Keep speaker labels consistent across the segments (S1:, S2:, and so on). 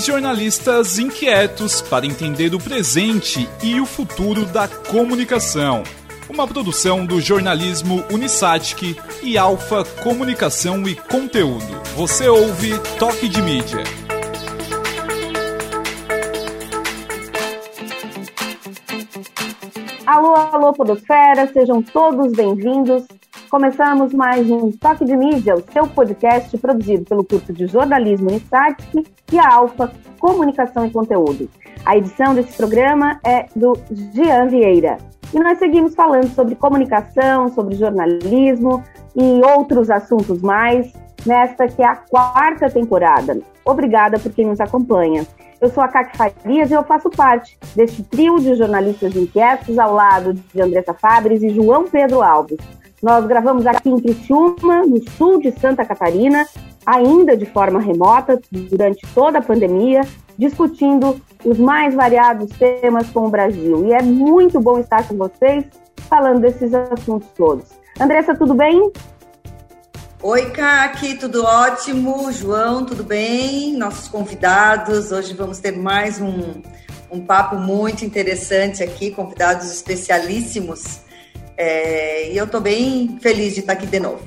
S1: Jornalistas inquietos para entender o presente e o futuro da comunicação. Uma produção do jornalismo Unisatic e Alfa Comunicação e Conteúdo. Você ouve Toque de Mídia.
S2: Alô, alô, Podosfera, sejam todos bem-vindos. Começamos mais um Toque de Mídia, o seu podcast produzido pelo curso de jornalismo Unistatic e a Alfa Comunicação e Conteúdo. A edição desse programa é do Jean Vieira. E nós seguimos falando sobre comunicação, sobre jornalismo e outros assuntos mais, nesta que é a quarta temporada. Obrigada por quem nos acompanha. Eu sou a Kaki Farias e eu faço parte deste trio de jornalistas inquietos ao lado de Andressa Fabres e João Pedro Alves. Nós gravamos aqui em Criciúma, no sul de Santa Catarina, ainda de forma remota, durante toda a pandemia, discutindo os mais variados temas com o Brasil. E é muito bom estar com vocês falando desses assuntos todos. Andressa, tudo bem?
S3: Oi, Kaki, tudo ótimo? João, tudo bem? Nossos convidados, hoje vamos ter mais um, um papo muito interessante aqui, convidados especialíssimos. É, e eu estou bem feliz de estar aqui de novo.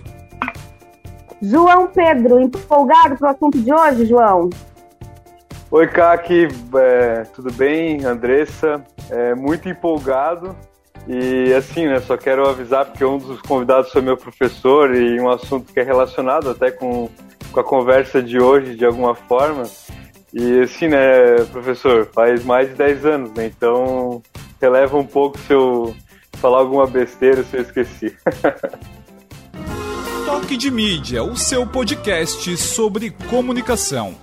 S2: João Pedro, empolgado para o assunto de hoje, João?
S4: Oi, Kaki, é, tudo bem? Andressa, é, muito empolgado. E assim, né, só quero avisar porque um dos convidados foi meu professor e um assunto que é relacionado até com, com a conversa de hoje, de alguma forma. E assim, né, professor, faz mais de 10 anos, né? Então, releva um pouco se eu falar alguma besteira, se eu esqueci.
S1: Toque de Mídia, o seu podcast sobre comunicação.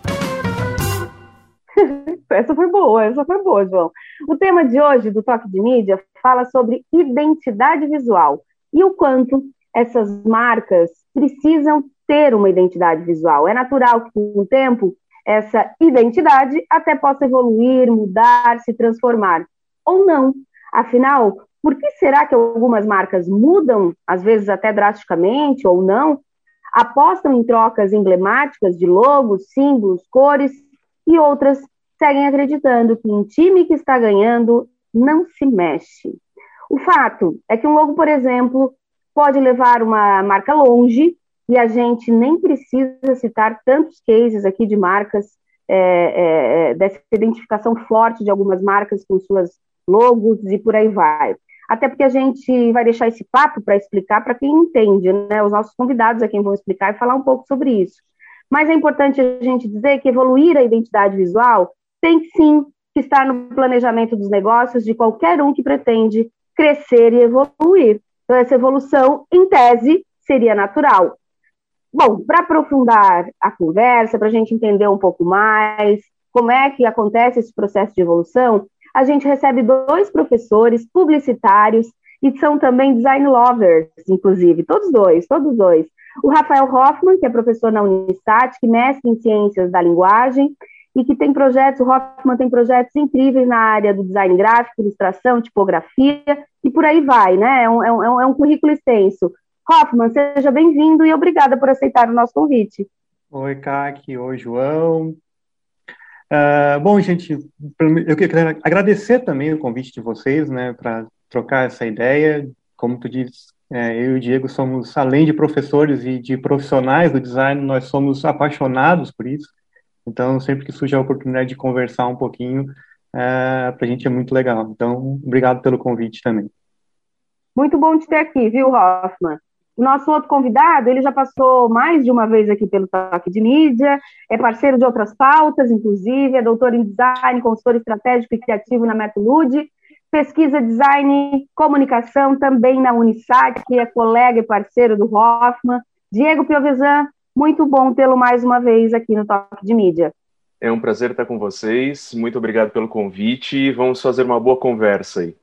S2: essa foi boa, essa foi boa, João. O tema de hoje do Toque de Mídia fala sobre identidade visual e o quanto essas marcas precisam ter uma identidade visual. É natural que, com o tempo, essa identidade até possa evoluir, mudar, se transformar. Ou não. Afinal, por que será que algumas marcas mudam, às vezes até drasticamente, ou não? Apostam em trocas emblemáticas de logos, símbolos, cores, e outras seguem acreditando que um time que está ganhando não se mexe. O fato é que um logo, por exemplo, pode levar uma marca longe, e a gente nem precisa citar tantos cases aqui de marcas, é, é, é, dessa identificação forte de algumas marcas com suas logos e por aí vai. Até porque a gente vai deixar esse papo para explicar para quem entende, né? Os nossos convidados é quem vão explicar e falar um pouco sobre isso. Mas é importante a gente dizer que evoluir a identidade visual tem sim que estar no planejamento dos negócios de qualquer um que pretende crescer e evoluir. Então, essa evolução, em tese, seria natural. Bom, para aprofundar a conversa, para a gente entender um pouco mais como é que acontece esse processo de evolução, a gente recebe dois professores publicitários e são também design lovers, inclusive, todos dois, todos dois. O Rafael Hoffman, que é professor na Unistat, que mestre em ciências da linguagem, e que tem projetos, o Hoffman tem projetos incríveis na área do design gráfico, ilustração, tipografia, e por aí vai, né? É um, é um, é um currículo extenso. Hoffman, seja bem-vindo e obrigada por aceitar o nosso convite.
S5: Oi, Kaki, oi, João. Uh, bom, gente, eu queria agradecer também o convite de vocês, né, para trocar essa ideia. Como tu disse, é, eu e o Diego somos, além de professores e de profissionais do design, nós somos apaixonados por isso. Então, sempre que surge a oportunidade de conversar um pouquinho, é, para a gente é muito legal. Então, obrigado pelo convite também.
S2: Muito bom te ter aqui, viu, Hoffman? O nosso outro convidado, ele já passou mais de uma vez aqui pelo Toque de Mídia, é parceiro de outras pautas, inclusive, é doutor em design, consultor estratégico e criativo na Metolude, pesquisa design comunicação também na Unisat, que é colega e parceiro do Hoffman. Diego Piovesan, muito bom tê-lo mais uma vez aqui no Toque de Mídia.
S6: É um prazer estar com vocês. Muito obrigado pelo convite. Vamos fazer uma boa conversa aí.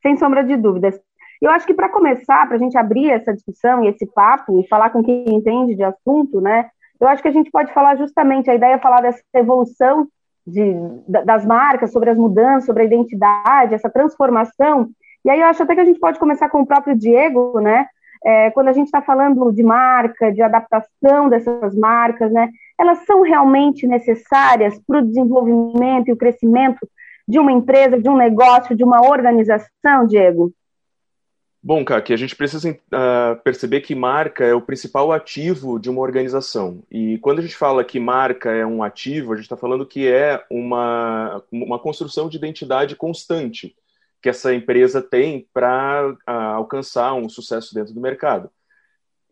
S2: Sem sombra de dúvidas. Eu acho que para começar, para a gente abrir essa discussão e esse papo e falar com quem entende de assunto, né? Eu acho que a gente pode falar justamente, a ideia é falar dessa evolução de, das marcas, sobre as mudanças, sobre a identidade, essa transformação. E aí eu acho até que a gente pode começar com o próprio Diego, né? é, quando a gente está falando de marca, de adaptação dessas marcas, né? elas são realmente necessárias para o desenvolvimento e o crescimento de uma empresa, de um negócio, de uma organização, Diego?
S6: Bom, Kaki, a gente precisa uh, perceber que marca é o principal ativo de uma organização. E quando a gente fala que marca é um ativo, a gente está falando que é uma, uma construção de identidade constante que essa empresa tem para uh, alcançar um sucesso dentro do mercado.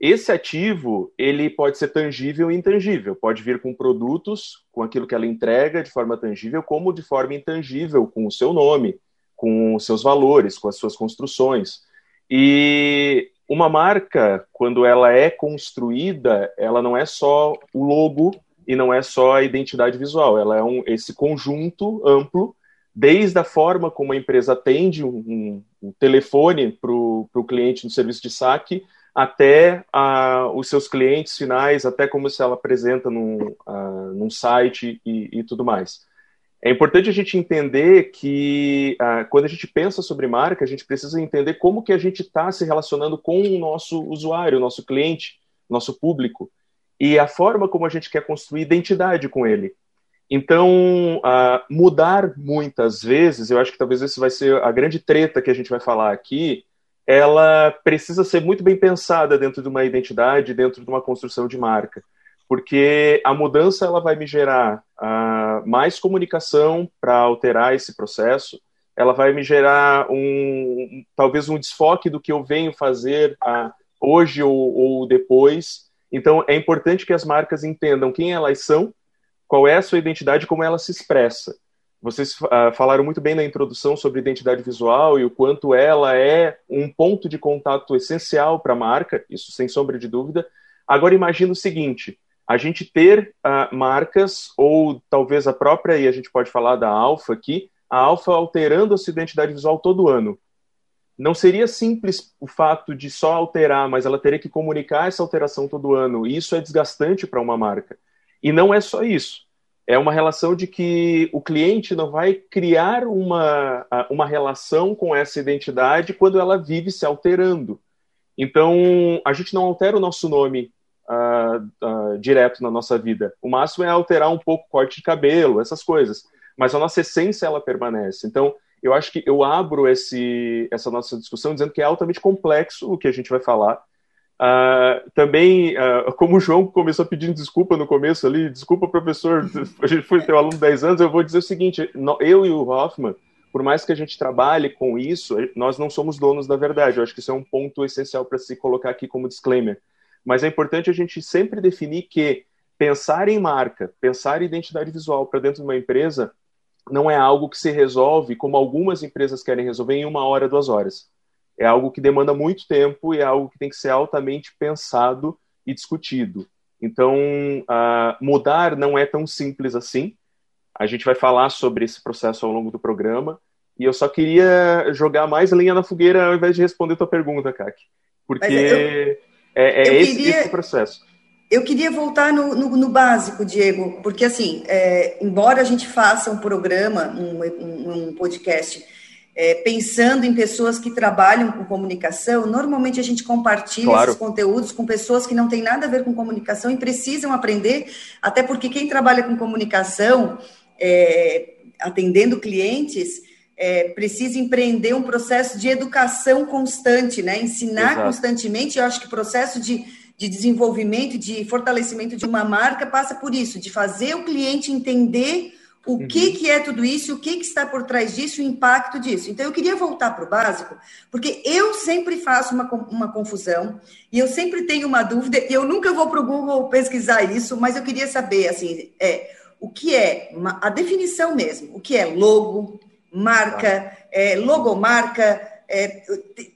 S6: Esse ativo, ele pode ser tangível e intangível, pode vir com produtos, com aquilo que ela entrega de forma tangível, como de forma intangível, com o seu nome, com os seus valores, com as suas construções. E uma marca, quando ela é construída, ela não é só o logo e não é só a identidade visual, ela é um, esse conjunto amplo, desde a forma como a empresa atende um, um, telefone para o cliente no serviço de saque, até uh, os seus clientes finais, até como se ela apresenta num, uh, num site e, e, tudo mais. É importante a gente entender que uh, quando a gente pensa sobre marca, a gente precisa entender como que a gente está se relacionando com o nosso usuário, o nosso cliente, nosso público, e a forma como a gente quer construir identidade com ele. Então, mudar muitas vezes, eu acho que talvez esse vai ser a grande treta que a gente vai falar aqui, ela precisa ser muito bem pensada dentro de uma identidade, dentro de uma construção de marca, porque a mudança ela vai me gerar uh, mais comunicação para alterar esse processo, ela vai me gerar um talvez um desfoque do que eu venho fazer uh, hoje ou, ou depois. Então é importante que as marcas entendam quem elas são, qual é a sua identidade, como ela se expressa. Vocês uh, falaram muito bem na introdução sobre identidade visual e o quanto ela é um ponto de contato essencial para a marca, isso sem sombra de dúvida. Agora imagine o seguinte: a gente ter uh, marcas, ou talvez a própria, e a gente pode falar da Alfa aqui, a Alfa alterando a sua identidade visual todo ano. Não seria simples o fato de só alterar, mas ela teria que comunicar essa alteração todo ano. E isso é desgastante para uma marca. E não é só isso é uma relação de que o cliente não vai criar uma, uma relação com essa identidade quando ela vive se alterando. Então, a gente não altera o nosso nome uh, uh, direto na nossa vida. O máximo é alterar um pouco o corte de cabelo, essas coisas. Mas a nossa essência, ela permanece. Então, eu acho que eu abro esse, essa nossa discussão dizendo que é altamente complexo o que a gente vai falar, Uh, também, uh, como o João começou pedindo desculpa no começo ali, desculpa, professor, a gente foi ter um aluno de 10 anos, eu vou dizer o seguinte: eu e o Hoffman, por mais que a gente trabalhe com isso, nós não somos donos da verdade. Eu acho que isso é um ponto essencial para se colocar aqui como disclaimer. Mas é importante a gente sempre definir que pensar em marca, pensar em identidade visual para dentro de uma empresa não é algo que se resolve como algumas empresas querem resolver em uma hora, duas horas é algo que demanda muito tempo e é algo que tem que ser altamente pensado e discutido. Então, uh, mudar não é tão simples assim. A gente vai falar sobre esse processo ao longo do programa. E eu só queria jogar mais linha na fogueira ao invés de responder tua pergunta, Kaki. Porque é, é esse, queria, esse processo.
S3: Eu queria voltar no, no, no básico, Diego, porque assim, é, embora a gente faça um programa, um, um, podcast é, pensando em pessoas que trabalham com comunicação, normalmente a gente compartilha claro. esses conteúdos com pessoas que não têm nada a ver com comunicação e precisam aprender, até porque quem trabalha com comunicação, é, atendendo clientes, é, precisa empreender um processo de educação constante, né? Ensinar Exato. constantemente. Eu acho que o processo de, de desenvolvimento, de fortalecimento de uma marca passa por isso, de fazer o cliente entender o uhum. que, que é tudo isso, o que, que está por trás disso, o impacto disso. Então, eu queria voltar para o básico, porque eu sempre faço uma, uma confusão e eu sempre tenho uma dúvida, e eu nunca vou para o Google pesquisar isso, mas eu queria saber, assim, é, o que é uma, a definição mesmo, o que é logo, marca, é, logomarca, é,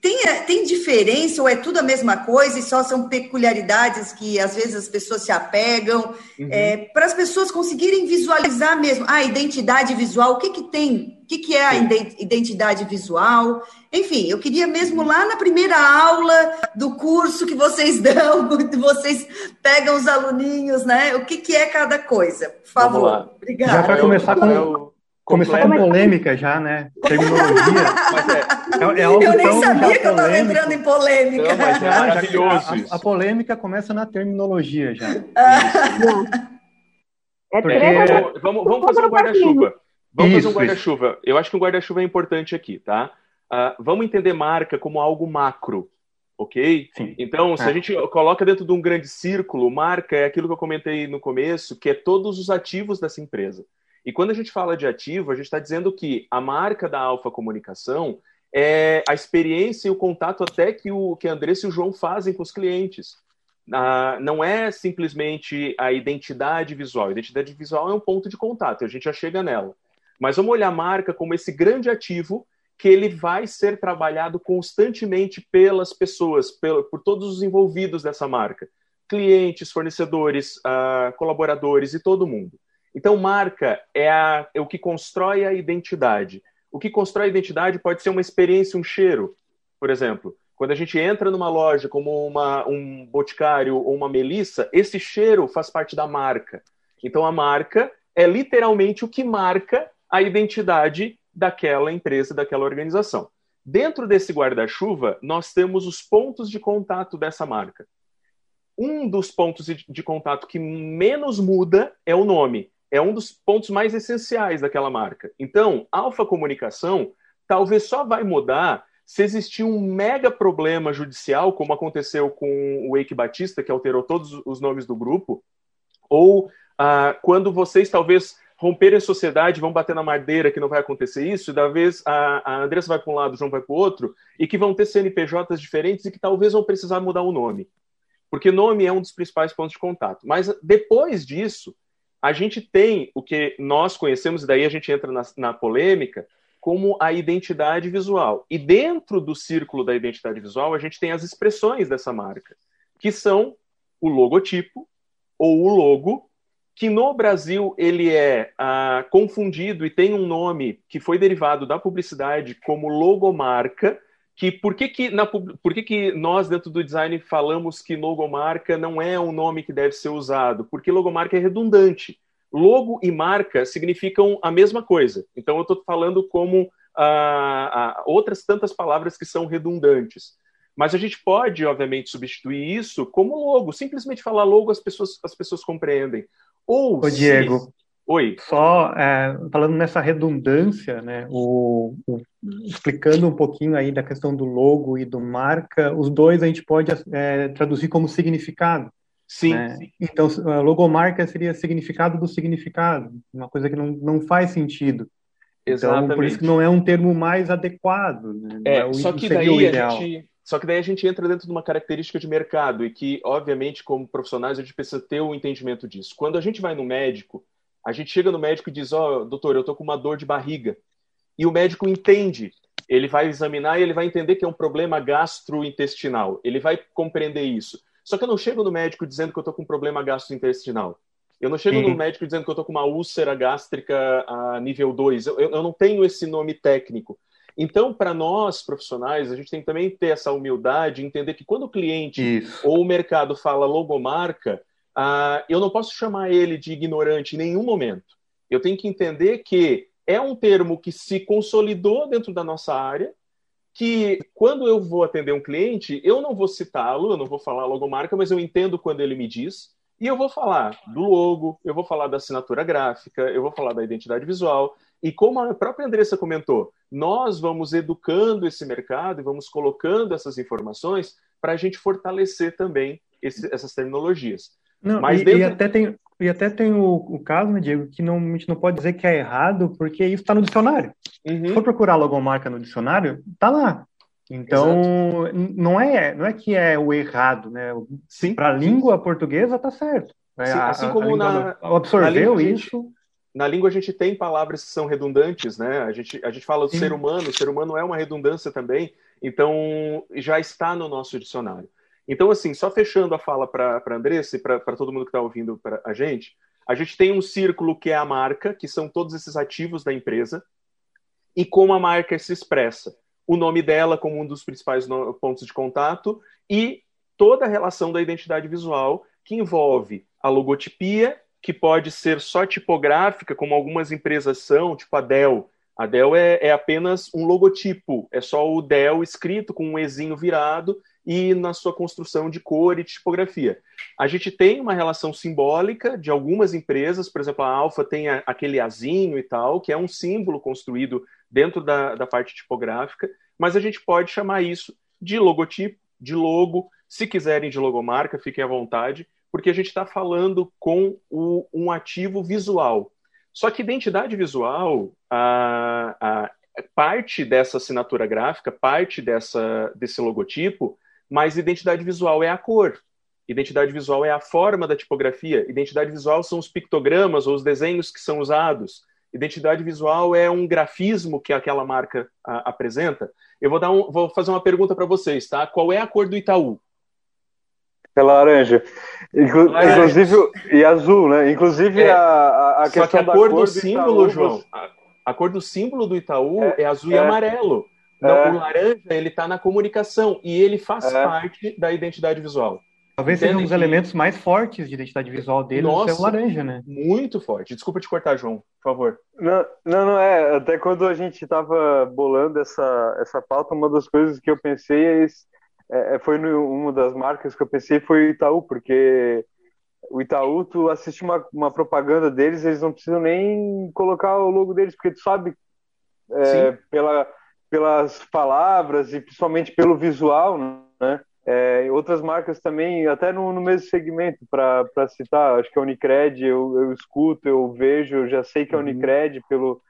S3: tem, tem diferença ou é tudo a mesma coisa e só são peculiaridades que às vezes as pessoas se apegam? Uhum. É, para as pessoas conseguirem visualizar mesmo a identidade visual, o que, que tem? O que, que é a identidade visual? Enfim, eu queria mesmo lá na primeira aula do curso que vocês dão, vocês pegam os aluninhos, né? O que, que é cada coisa? Por favor.
S5: Obrigada. Já para começar com. Começou com polêmica já, né? Terminologia.
S3: mas é, é, é algo eu nem sabia que eu estava entrando em polêmica. Não, mas
S5: é maravilhoso a, a, a, polêmica começa na terminologia já.
S2: É
S6: Porque... treta. Vamos, vamos fazer um guarda-chuva. Vamos isso, fazer um guarda-chuva. Eu acho que um guarda-chuva é importante aqui, tá? Uh, vamos entender marca como algo macro, ok? Sim. Então, se é. a gente coloca dentro de um grande círculo, marca é aquilo que eu comentei no começo, que é todos os ativos dessa empresa. E quando a gente fala de ativo, a gente está dizendo que a marca da Alfa Comunicação é a experiência e o contato até que o que a Andressa e o João fazem com os clientes. Ah, não é simplesmente a identidade visual. A identidade visual é um ponto de contato, a gente já chega nela. Mas vamos olhar a marca como esse grande ativo que ele vai ser trabalhado constantemente pelas pessoas, por todos os envolvidos dessa marca. Clientes, fornecedores, ah, colaboradores e todo mundo. Então, marca é, a, é o que constrói a identidade. O que constrói a identidade pode ser uma experiência, um cheiro, por exemplo. Quando a gente entra numa loja como uma, um boticário ou uma melissa, esse cheiro faz parte da marca. Então a marca é literalmente o que marca a identidade daquela empresa, daquela organização. Dentro desse guarda-chuva, nós temos os pontos de contato dessa marca. Um dos pontos de contato que menos muda é o nome. É um dos pontos mais essenciais daquela marca. Então, Alfa Comunicação talvez só vai mudar se existir um mega problema judicial, como aconteceu com o Eike Batista, que alterou todos os nomes do grupo, ou ah, quando vocês talvez romperem a sociedade, vão bater na madeira que não vai acontecer isso, e da vez a, a Andressa vai para um lado, o João vai para o outro, e que vão ter CNPJs diferentes e que talvez vão precisar mudar o nome. Porque nome é um dos principais pontos de contato. Mas depois disso, a gente tem o que nós conhecemos, e daí a gente entra na, na polêmica, como a identidade visual. E dentro do círculo da identidade visual, a gente tem as expressões dessa marca, que são o logotipo ou o logo, que no Brasil ele é ah, confundido e tem um nome que foi derivado da publicidade como logomarca, que por que que, na, por que que nós dentro do design falamos que logomarca não é um nome que deve ser usado? Porque logomarca é redundante logo e marca significam a mesma coisa. Então, eu estou falando como ah, ah, outras tantas palavras que são redundantes. Mas a gente pode, obviamente, substituir isso como logo. Simplesmente falar logo, as pessoas, as pessoas compreendem. Ou
S5: Ô, Diego, Oi. Só é, falando nessa redundância, né, o, o, explicando um pouquinho aí da questão do logo e do marca, os dois a gente pode é, traduzir como significado.
S6: Sim, né? sim.
S5: Então, logomarca seria significado do significado, uma coisa que não, não faz sentido. Exatamente. Então, por isso que não é um termo mais adequado. Né?
S6: É,
S5: é o,
S6: só que daí a gente, só que daí a gente entra dentro de uma característica de mercado e que, obviamente, como profissionais, a gente precisa ter o um entendimento disso. Quando a gente vai no médico, a gente chega no médico e diz: Ó, oh, doutor, eu tô com uma dor de barriga. E o médico entende. Ele vai examinar e ele vai entender que é um problema gastrointestinal. Ele vai compreender isso. Só que eu não chego no médico dizendo que eu estou com um problema gastrointestinal. Eu não chego uhum. no médico dizendo que eu estou com uma úlcera gástrica a nível 2. Eu, eu, não tenho esse nome técnico. Então, para nós profissionais, a gente tem que também ter essa humildade, entender que quando o cliente Isso. ou o mercado fala logomarca, uh, eu não posso chamar ele de ignorante em nenhum momento. Eu tenho que entender que é um termo que se consolidou dentro da nossa área, que quando eu vou atender um cliente, eu não vou citá-lo, eu não vou falar logomarca, mas eu entendo quando ele me diz, e eu vou falar do logo, eu vou falar da assinatura gráfica, eu vou falar da identidade visual. E como a própria Andressa comentou, nós vamos educando esse mercado e vamos colocando essas informações para a gente fortalecer também esse, essas terminologias.
S5: Não, Mas e, dentro... e até tem, e até tem o, o caso, né, Diego, que não, a gente não pode dizer que é errado, porque isso está no dicionário. Uhum. Se for procurar logomarca no dicionário, tá lá. Então, Exato. não é, não é que é o errado, né? Para a língua portuguesa tá certo.
S6: É, Sim, assim a, como a na,
S5: absorveu
S6: na
S5: isso.
S6: Gente, na língua a gente tem palavras que são redundantes, né? A gente, a gente fala do Sim. ser humano, o ser humano é uma redundância também, então já está no nosso dicionário. Então, assim, só fechando a fala para a Andressa e para todo mundo que está ouvindo pra a gente, a gente tem um círculo que é a marca, que são todos esses ativos da empresa, e como a marca se expressa. O nome dela como um dos principais pontos de contato e toda a relação da identidade visual, que envolve a logotipia, que pode ser só tipográfica, como algumas empresas são, tipo a Dell. A Dell é, é apenas um logotipo, é só o Dell escrito com um Ezinho virado e na sua construção de cor e tipografia. A gente tem uma relação simbólica de algumas empresas, por exemplo, a Alfa tem a, aquele azinho e tal, que é um símbolo construído dentro da, da parte tipográfica, mas a gente pode chamar isso de logotipo, de logo, se quiserem de logomarca, fiquem à vontade, porque a gente está falando com o, um ativo visual. Só que identidade visual, a, a, parte dessa assinatura gráfica, parte dessa, desse logotipo, mas identidade visual é a cor. Identidade visual é a forma da tipografia. Identidade visual são os pictogramas ou os desenhos que são usados. Identidade visual é um grafismo que aquela marca a, apresenta. Eu vou, dar um, vou fazer uma pergunta para vocês, tá? Qual é a cor do Itaú?
S4: É laranja. Inclu laranja. Inclusive, e azul, né? Inclusive
S6: é.
S4: a, a
S6: questão Só que a da cor, do, do símbolo, Itaú, João, a, a, cor do símbolo do Itaú é, é azul é. e amarelo. Não, é. o laranja, ele está na comunicação e ele faz é. parte da identidade visual.
S5: Talvez seja um dos que... elementos mais fortes de identidade visual dele, Nossa, ser o laranja, né?
S6: Muito forte. Desculpa te cortar, João, por favor.
S4: Não, não, não é. Até quando a gente estava bolando essa, essa pauta, uma das coisas que eu pensei é, é foi no, uma das marcas que eu pensei foi o Itaú, porque o Itaú, tu assiste uma, uma propaganda deles, eles não precisam nem colocar o logo deles, porque tu sabe é, pela, pelas palavras e principalmente pelo visual, né? É, outras marcas também, até no, no mesmo segmento, para citar, acho que a Unicred, eu, eu, escuto, eu vejo, eu já sei que a uhum. Unicred, pelo,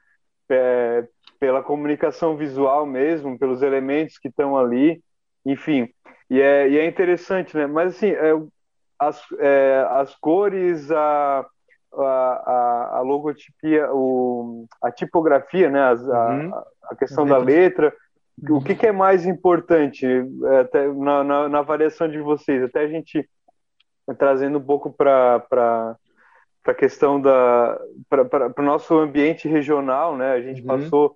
S4: é, pela comunicação visual mesmo, pelos elementos que estão ali, enfim. E é, e é interessante, né? Mas, assim, é, as, é, as cores, a, a, a, a logotipia, o, a tipografia, né? As, uhum. a, a questão da letra o que, que, é mais importante é, até na, na, na, avaliação de vocês? Até a gente trazendo um pouco para a questão da para o nosso ambiente regional, né? A gente uhum. passou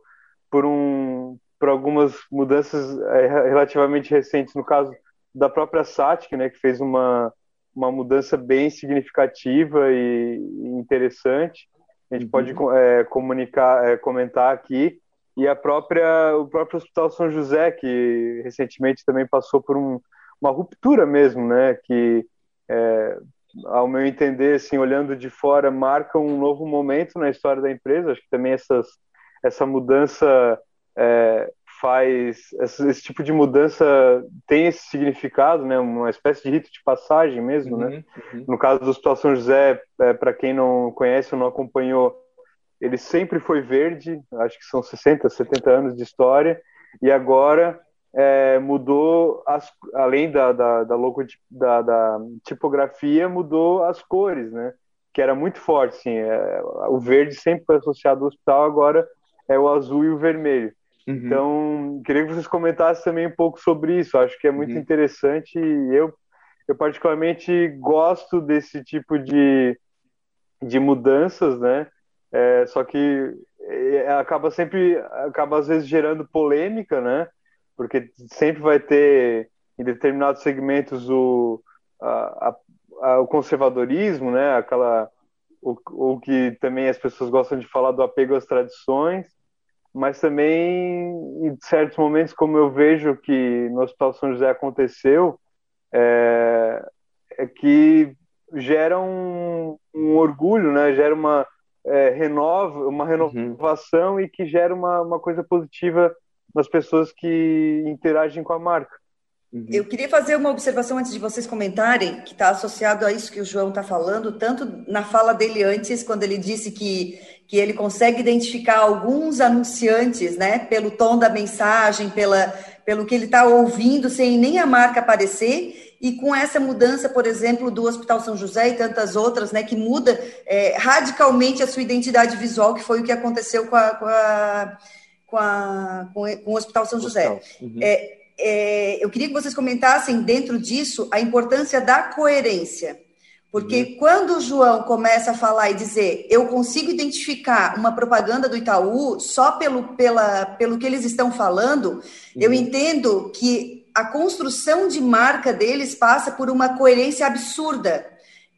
S4: por um por algumas mudanças é, relativamente recentes, no caso da própria Satic, né? Que fez uma uma mudança bem significativa e, interessante. A gente uhum. pode é, comunicar, é, comentar aqui e a própria o próprio Hospital São José que recentemente também passou por um, uma ruptura mesmo, né? Que é, ao meu entender, assim, olhando de fora, marca um novo momento na história da empresa. Acho que também essas, essa mudança é, faz esse, esse, tipo de mudança tem esse significado, né? Uma espécie de rito de passagem mesmo, né? uhum, né? Uhum. No caso do Hospital São José, é, para quem não conhece ou não acompanhou ele sempre foi verde, acho que são 60, 70 anos de história, e agora é, mudou, as, além da, da, da, logo, da, da, tipografia, mudou as cores, né? Que era muito forte, assim, é, o verde sempre foi associado ao hospital, agora é o azul e o vermelho. Uhum. Então, queria que vocês comentassem também um pouco sobre isso, acho que é muito uhum. interessante e eu, eu particularmente gosto desse tipo de, de mudanças, né? É, só que é, acaba sempre, acaba às vezes gerando polêmica, né? Porque sempre vai ter em determinados segmentos o, a, a, o conservadorismo, né? Aquela o, o que também as pessoas gostam de falar do apego às tradições, mas também em certos momentos, como eu vejo que no Hospital São José aconteceu, é, é que gera um, um orgulho, né? Gera uma é, renova, uma renovação uhum. e que gera uma, uma coisa positiva nas pessoas que interagem com a marca.
S3: Uhum. Eu queria fazer uma observação antes de vocês comentarem, que está associado a isso que o João está falando, tanto na fala dele antes, quando ele disse que, que ele consegue identificar alguns anunciantes, né, pelo tom da mensagem, pela, pelo que ele está ouvindo, sem nem a marca aparecer, e com essa mudança, por exemplo, do Hospital São José e tantas outras, né, que muda é, radicalmente a sua identidade visual, que foi o que aconteceu com, a, com, a, com, a, com o Hospital São José. Uhum. É, é, eu queria que vocês comentassem dentro disso a importância da coerência. Porque uhum. quando o João começa a falar e dizer eu consigo identificar uma propaganda do Itaú só pelo, pela, pelo que eles estão falando, uhum. eu entendo que a construção de marca deles passa por uma coerência absurda,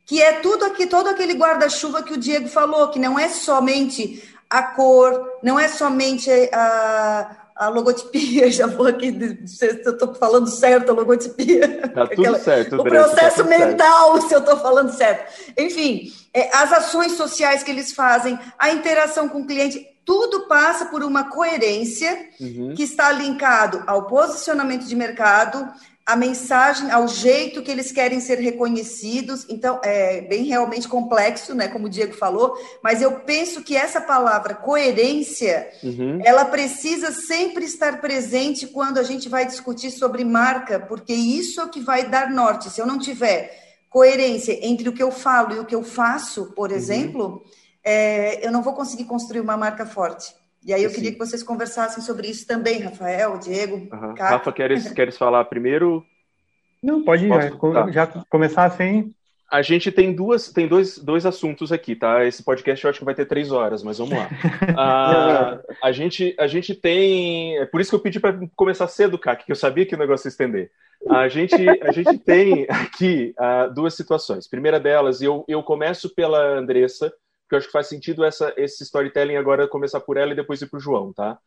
S3: que é tudo aqui, todo aquele guarda-chuva que o Diego falou, que não é somente a cor, não é somente a, a logotipia, já vou aqui, se eu estou falando certo a logotipia.
S6: Tá tudo Aquela, certo,
S3: O processo tá mental, certo. se eu estou falando certo. Enfim, é, as ações sociais que eles fazem, a interação com o cliente, tudo passa por uma coerência uhum. que está linkado ao posicionamento de mercado, a mensagem, ao jeito que eles querem ser reconhecidos. Então, é bem realmente complexo, né? Como o Diego falou, mas eu penso que essa palavra coerência, uhum. ela precisa sempre estar presente quando a gente vai discutir sobre marca, porque isso é o que vai dar norte. Se eu não tiver coerência entre o que eu falo e o que eu faço, por uhum. exemplo, é, eu não vou conseguir construir uma marca forte. E aí eu queria que vocês conversassem sobre isso também, Rafael, Diego. Uhum.
S6: Rafa, queres, queres falar primeiro?
S5: Não, pode Posso? já, já começar assim.
S6: A gente tem duas, tem dois, dois assuntos aqui, tá? Esse podcast eu acho que vai ter três horas, mas vamos lá. Ah, a, gente, a gente tem. É por isso que eu pedi para começar cedo, Kaki, que eu sabia que o negócio ia estender. A gente, a gente tem aqui uh, duas situações. Primeira delas, eu, eu começo pela Andressa, porque eu acho que faz sentido essa, esse storytelling agora começar por ela e depois ir para o João, tá?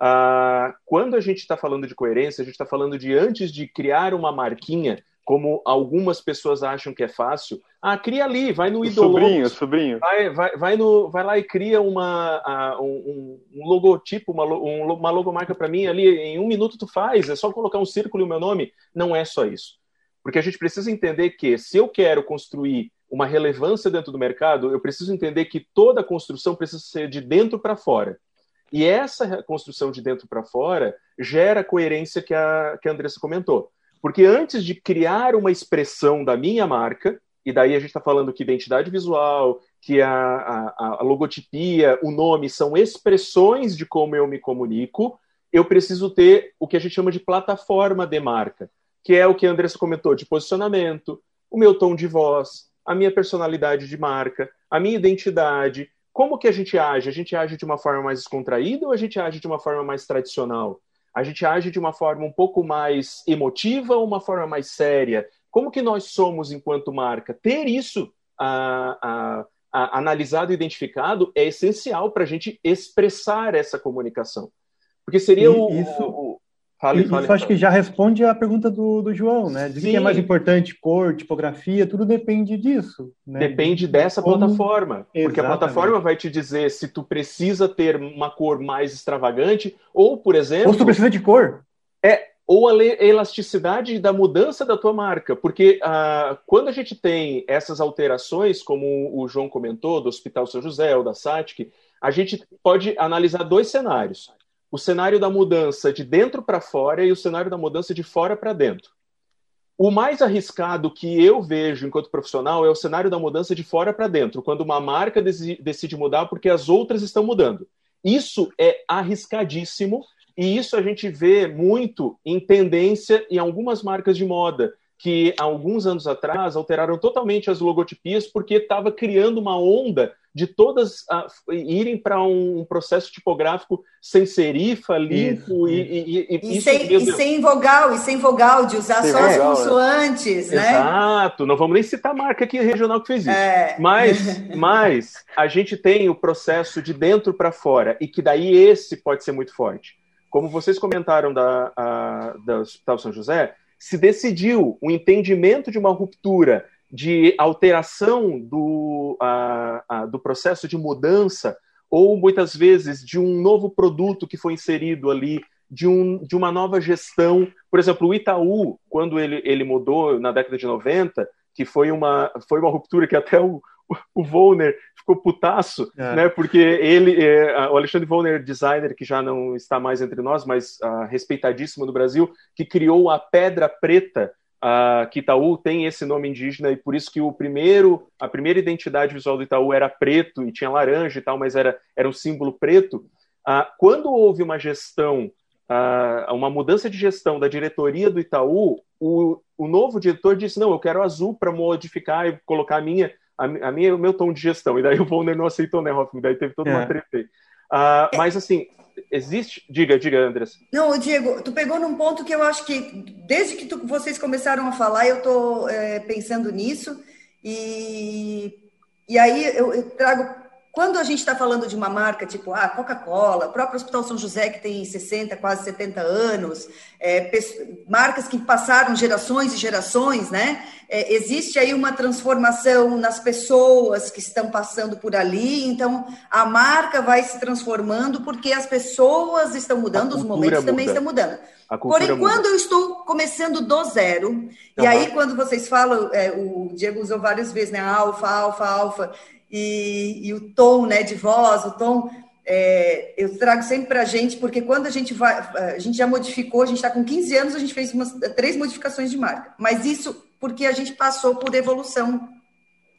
S6: Ah, quando a gente está falando de coerência, a gente está falando de antes de criar uma marquinha, como algumas pessoas acham que é fácil, ah, cria ali, vai no
S4: Idologos. Sobrinho, sobrinho.
S6: Vai, vai, vai, no, vai lá e cria uma, uh, um, um, logotipo, uma, um, uma logomarca para mim ali, em um minuto tu faz, é só colocar um círculo e o meu nome. Não é só isso. Porque a gente precisa entender que se eu quero construir uma relevância dentro do mercado, eu preciso entender que toda construção precisa ser de dentro para fora. E essa construção de dentro para fora gera a coerência que a, que a Andressa comentou. Porque antes de criar uma expressão da minha marca, e daí a gente está falando que identidade visual, que a, a, a, logotipia, o nome são expressões de como eu me comunico, eu preciso ter o que a gente chama de plataforma de marca, que é o que a Andressa comentou, de posicionamento, o meu tom de voz, a minha personalidade de marca, a minha identidade. Como que a gente age? A gente age de uma forma mais descontraída ou a gente age de uma forma mais tradicional? A gente age de uma forma um pouco mais emotiva ou uma forma mais séria? Como que nós somos enquanto marca? Ter isso a, a, a, analisado e identificado é essencial para a gente expressar essa comunicação. Porque seria o,
S5: isso, o, Fale, Isso fale, acho que já responde a pergunta do, do João, né? De que é mais importante, cor, tipografia, tudo depende disso. Né?
S6: Depende de dessa como... plataforma. Exatamente. Porque a plataforma vai te dizer se tu precisa ter uma cor mais extravagante, ou, por exemplo.
S5: Ou se tu precisa de cor.
S6: É, ou a elasticidade da mudança da tua marca. Porque ah, quando a gente tem essas alterações, como o João comentou, do Hospital São José ou da SATIC, a gente pode analisar dois cenários o cenário da mudança de dentro para fora e o cenário da mudança de fora para dentro. O mais arriscado que eu vejo enquanto profissional é o cenário da mudança de fora para dentro, quando uma marca decide mudar porque as outras estão mudando. Isso é arriscadíssimo e isso a gente vê muito em tendência em algumas marcas de moda que há alguns anos atrás alteraram totalmente as logotipias porque estava criando uma onda de todas uh, irem para um processo tipográfico sem serifa, limpo
S3: isso, e, e, e, e, sem, e, sem, vogal, e sem vogal, de usar sem só vogal, as consoantes,
S6: é. né? Exato, não vamos nem citar a marca aqui regional que fez isso. É. Mas, mas a gente tem o processo de dentro para fora, e que daí esse pode ser muito forte. Como vocês comentaram da, a, da Hospital São José, se decidiu o entendimento de uma ruptura, de alteração do, do processo de mudança, ou muitas vezes de um novo produto que foi inserido ali, de, um, de uma nova gestão. Por exemplo, o Itaú, quando ele, ele mudou na década de 90, que foi uma, foi uma ruptura que até o, o Volner ficou putaço, é. né? Porque ele, é, o Alexandre Volner, designer que já não está mais entre nós, mas uh, respeitadíssimo no Brasil, que criou a pedra preta. Uh, que Itaú tem esse nome indígena e por isso que o primeiro, a primeira identidade visual do Itaú era preto e tinha laranja e tal, mas era, era um símbolo preto. Uh, quando houve uma gestão, uma mudança de gestão da diretoria do Itaú, o, o novo diretor disse: não, eu quero azul para modificar e colocar a minha a, a minha, o meu tom de gestão. E daí o Volner não aceitou, né, Hoffman? Daí teve toda é. uma treta aí. Uh, mas assim, existe. Diga, diga, Andressa.
S3: Não, Diego, tu pegou num ponto que eu acho que desde que tu, vocês começaram a falar, eu estou é, pensando nisso. E, e aí eu, eu, trago quando a gente está falando de uma marca tipo a ah, Coca-Cola, o próprio Hospital São José, que tem 60, quase 70 anos, é, marcas que passaram gerações e gerações, né? É, existe aí uma transformação nas pessoas que estão passando por ali, então a marca vai se transformando porque as pessoas estão mudando, os momentos muda. também estão mudando. Porém, muda. quando eu estou começando do zero, uhum. e aí quando vocês falam, é, o Diego usou várias vezes, né? Alfa, alfa, alfa e, e o tom né, de voz, o tom. É, eu trago sempre para a gente, porque quando a gente vai, a gente já modificou, a gente está com 15 anos, a gente fez umas, três modificações de marca, mas isso porque a gente passou por evolução,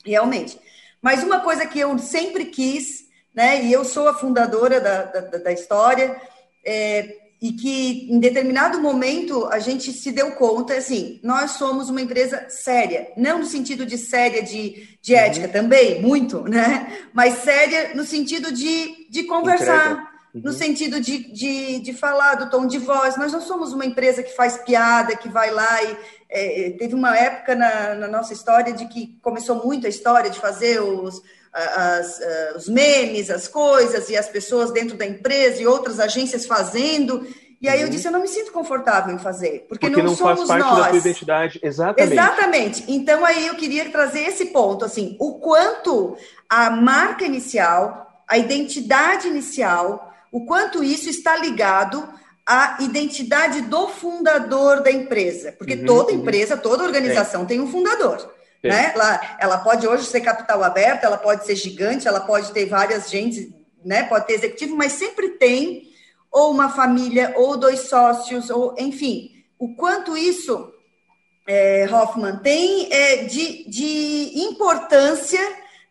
S3: realmente. Mas uma coisa que eu sempre quis, né, e eu sou a fundadora da, da, da história, é, e que em determinado momento a gente se deu conta, assim, nós somos uma empresa séria, não no sentido de séria de, de uhum. ética também, muito, né? Mas séria no sentido de, de conversar, uhum. no sentido de, de, de falar do tom de voz. Nós não somos uma empresa que faz piada, que vai lá e. É, teve uma época na, na nossa história de que começou muito a história de fazer os as, os memes, as coisas e as pessoas dentro da empresa e outras agências fazendo. E aí uhum. eu disse, eu não me sinto confortável em fazer, porque, porque não, não somos faz parte nós. da tua
S6: identidade, exatamente.
S3: Exatamente. Então aí eu queria trazer esse ponto, assim, o quanto a marca inicial, a identidade inicial, o quanto isso está ligado à identidade do fundador da empresa, porque uhum, toda uhum. empresa, toda organização é. tem um fundador. Né? Ela, ela pode hoje ser capital aberto, ela pode ser gigante, ela pode ter várias gente, né? pode ter executivo, mas sempre tem ou uma família, ou dois sócios, ou enfim. O quanto isso, é, Hoffman, tem é, de, de importância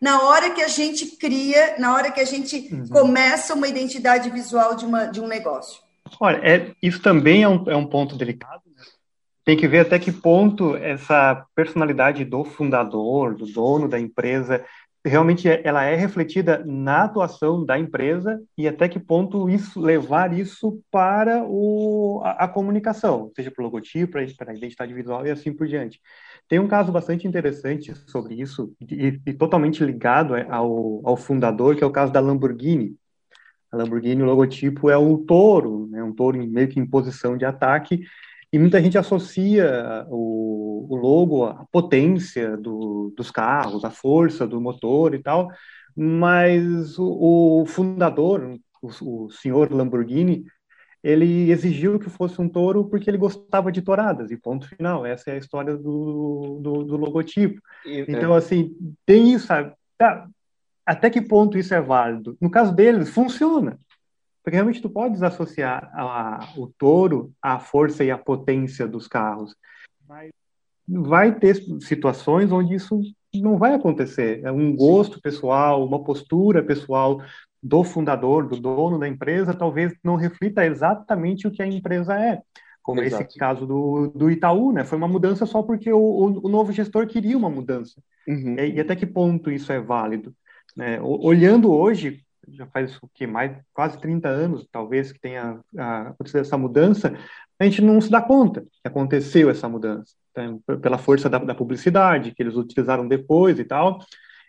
S3: na hora que a gente cria, na hora que a gente uhum. começa uma identidade visual de, uma, de um negócio.
S5: Olha, é, isso também é um, é um ponto delicado, tem que ver até que ponto essa personalidade do fundador, do dono da empresa, realmente é, ela é refletida na atuação da empresa e até que ponto isso levar isso para o, a, a comunicação, seja para o logotipo, para a identidade visual e assim por diante. Tem um caso bastante interessante sobre isso e, e totalmente ligado ao, ao fundador, que é o caso da Lamborghini. A Lamborghini, o logotipo é um touro, né, um touro meio que em posição de ataque, e muita gente associa o, o logo à potência do, dos carros, à força do motor e tal, mas o, o fundador, o, o, senhor Lamborghini, ele exigiu que fosse um touro porque ele gostava de touradas, e ponto final. Essa é a história do, do, do logotipo. E, é. então, é... assim, tem isso, sabe? Tá, até que ponto isso é válido? No caso deles, funciona. Porque realmente tu podes associar a, a, o touro à força e à potência dos carros. Mas vai ter situações onde isso não vai acontecer. É um gosto pessoal, uma postura pessoal do fundador, do dono da empresa, talvez não reflita exatamente o que a empresa é. Como Exato. esse caso do, do Itaú, né? Foi uma mudança só porque o, o, o novo gestor queria uma mudança. Uhum. E, e, até que ponto isso é válido? Né? Olhando hoje, já faz o que mais quase 30 anos, talvez que tenha acontecido essa mudança, a gente não se dá conta que aconteceu essa mudança, então, pela força da, da, publicidade que eles utilizaram depois e tal,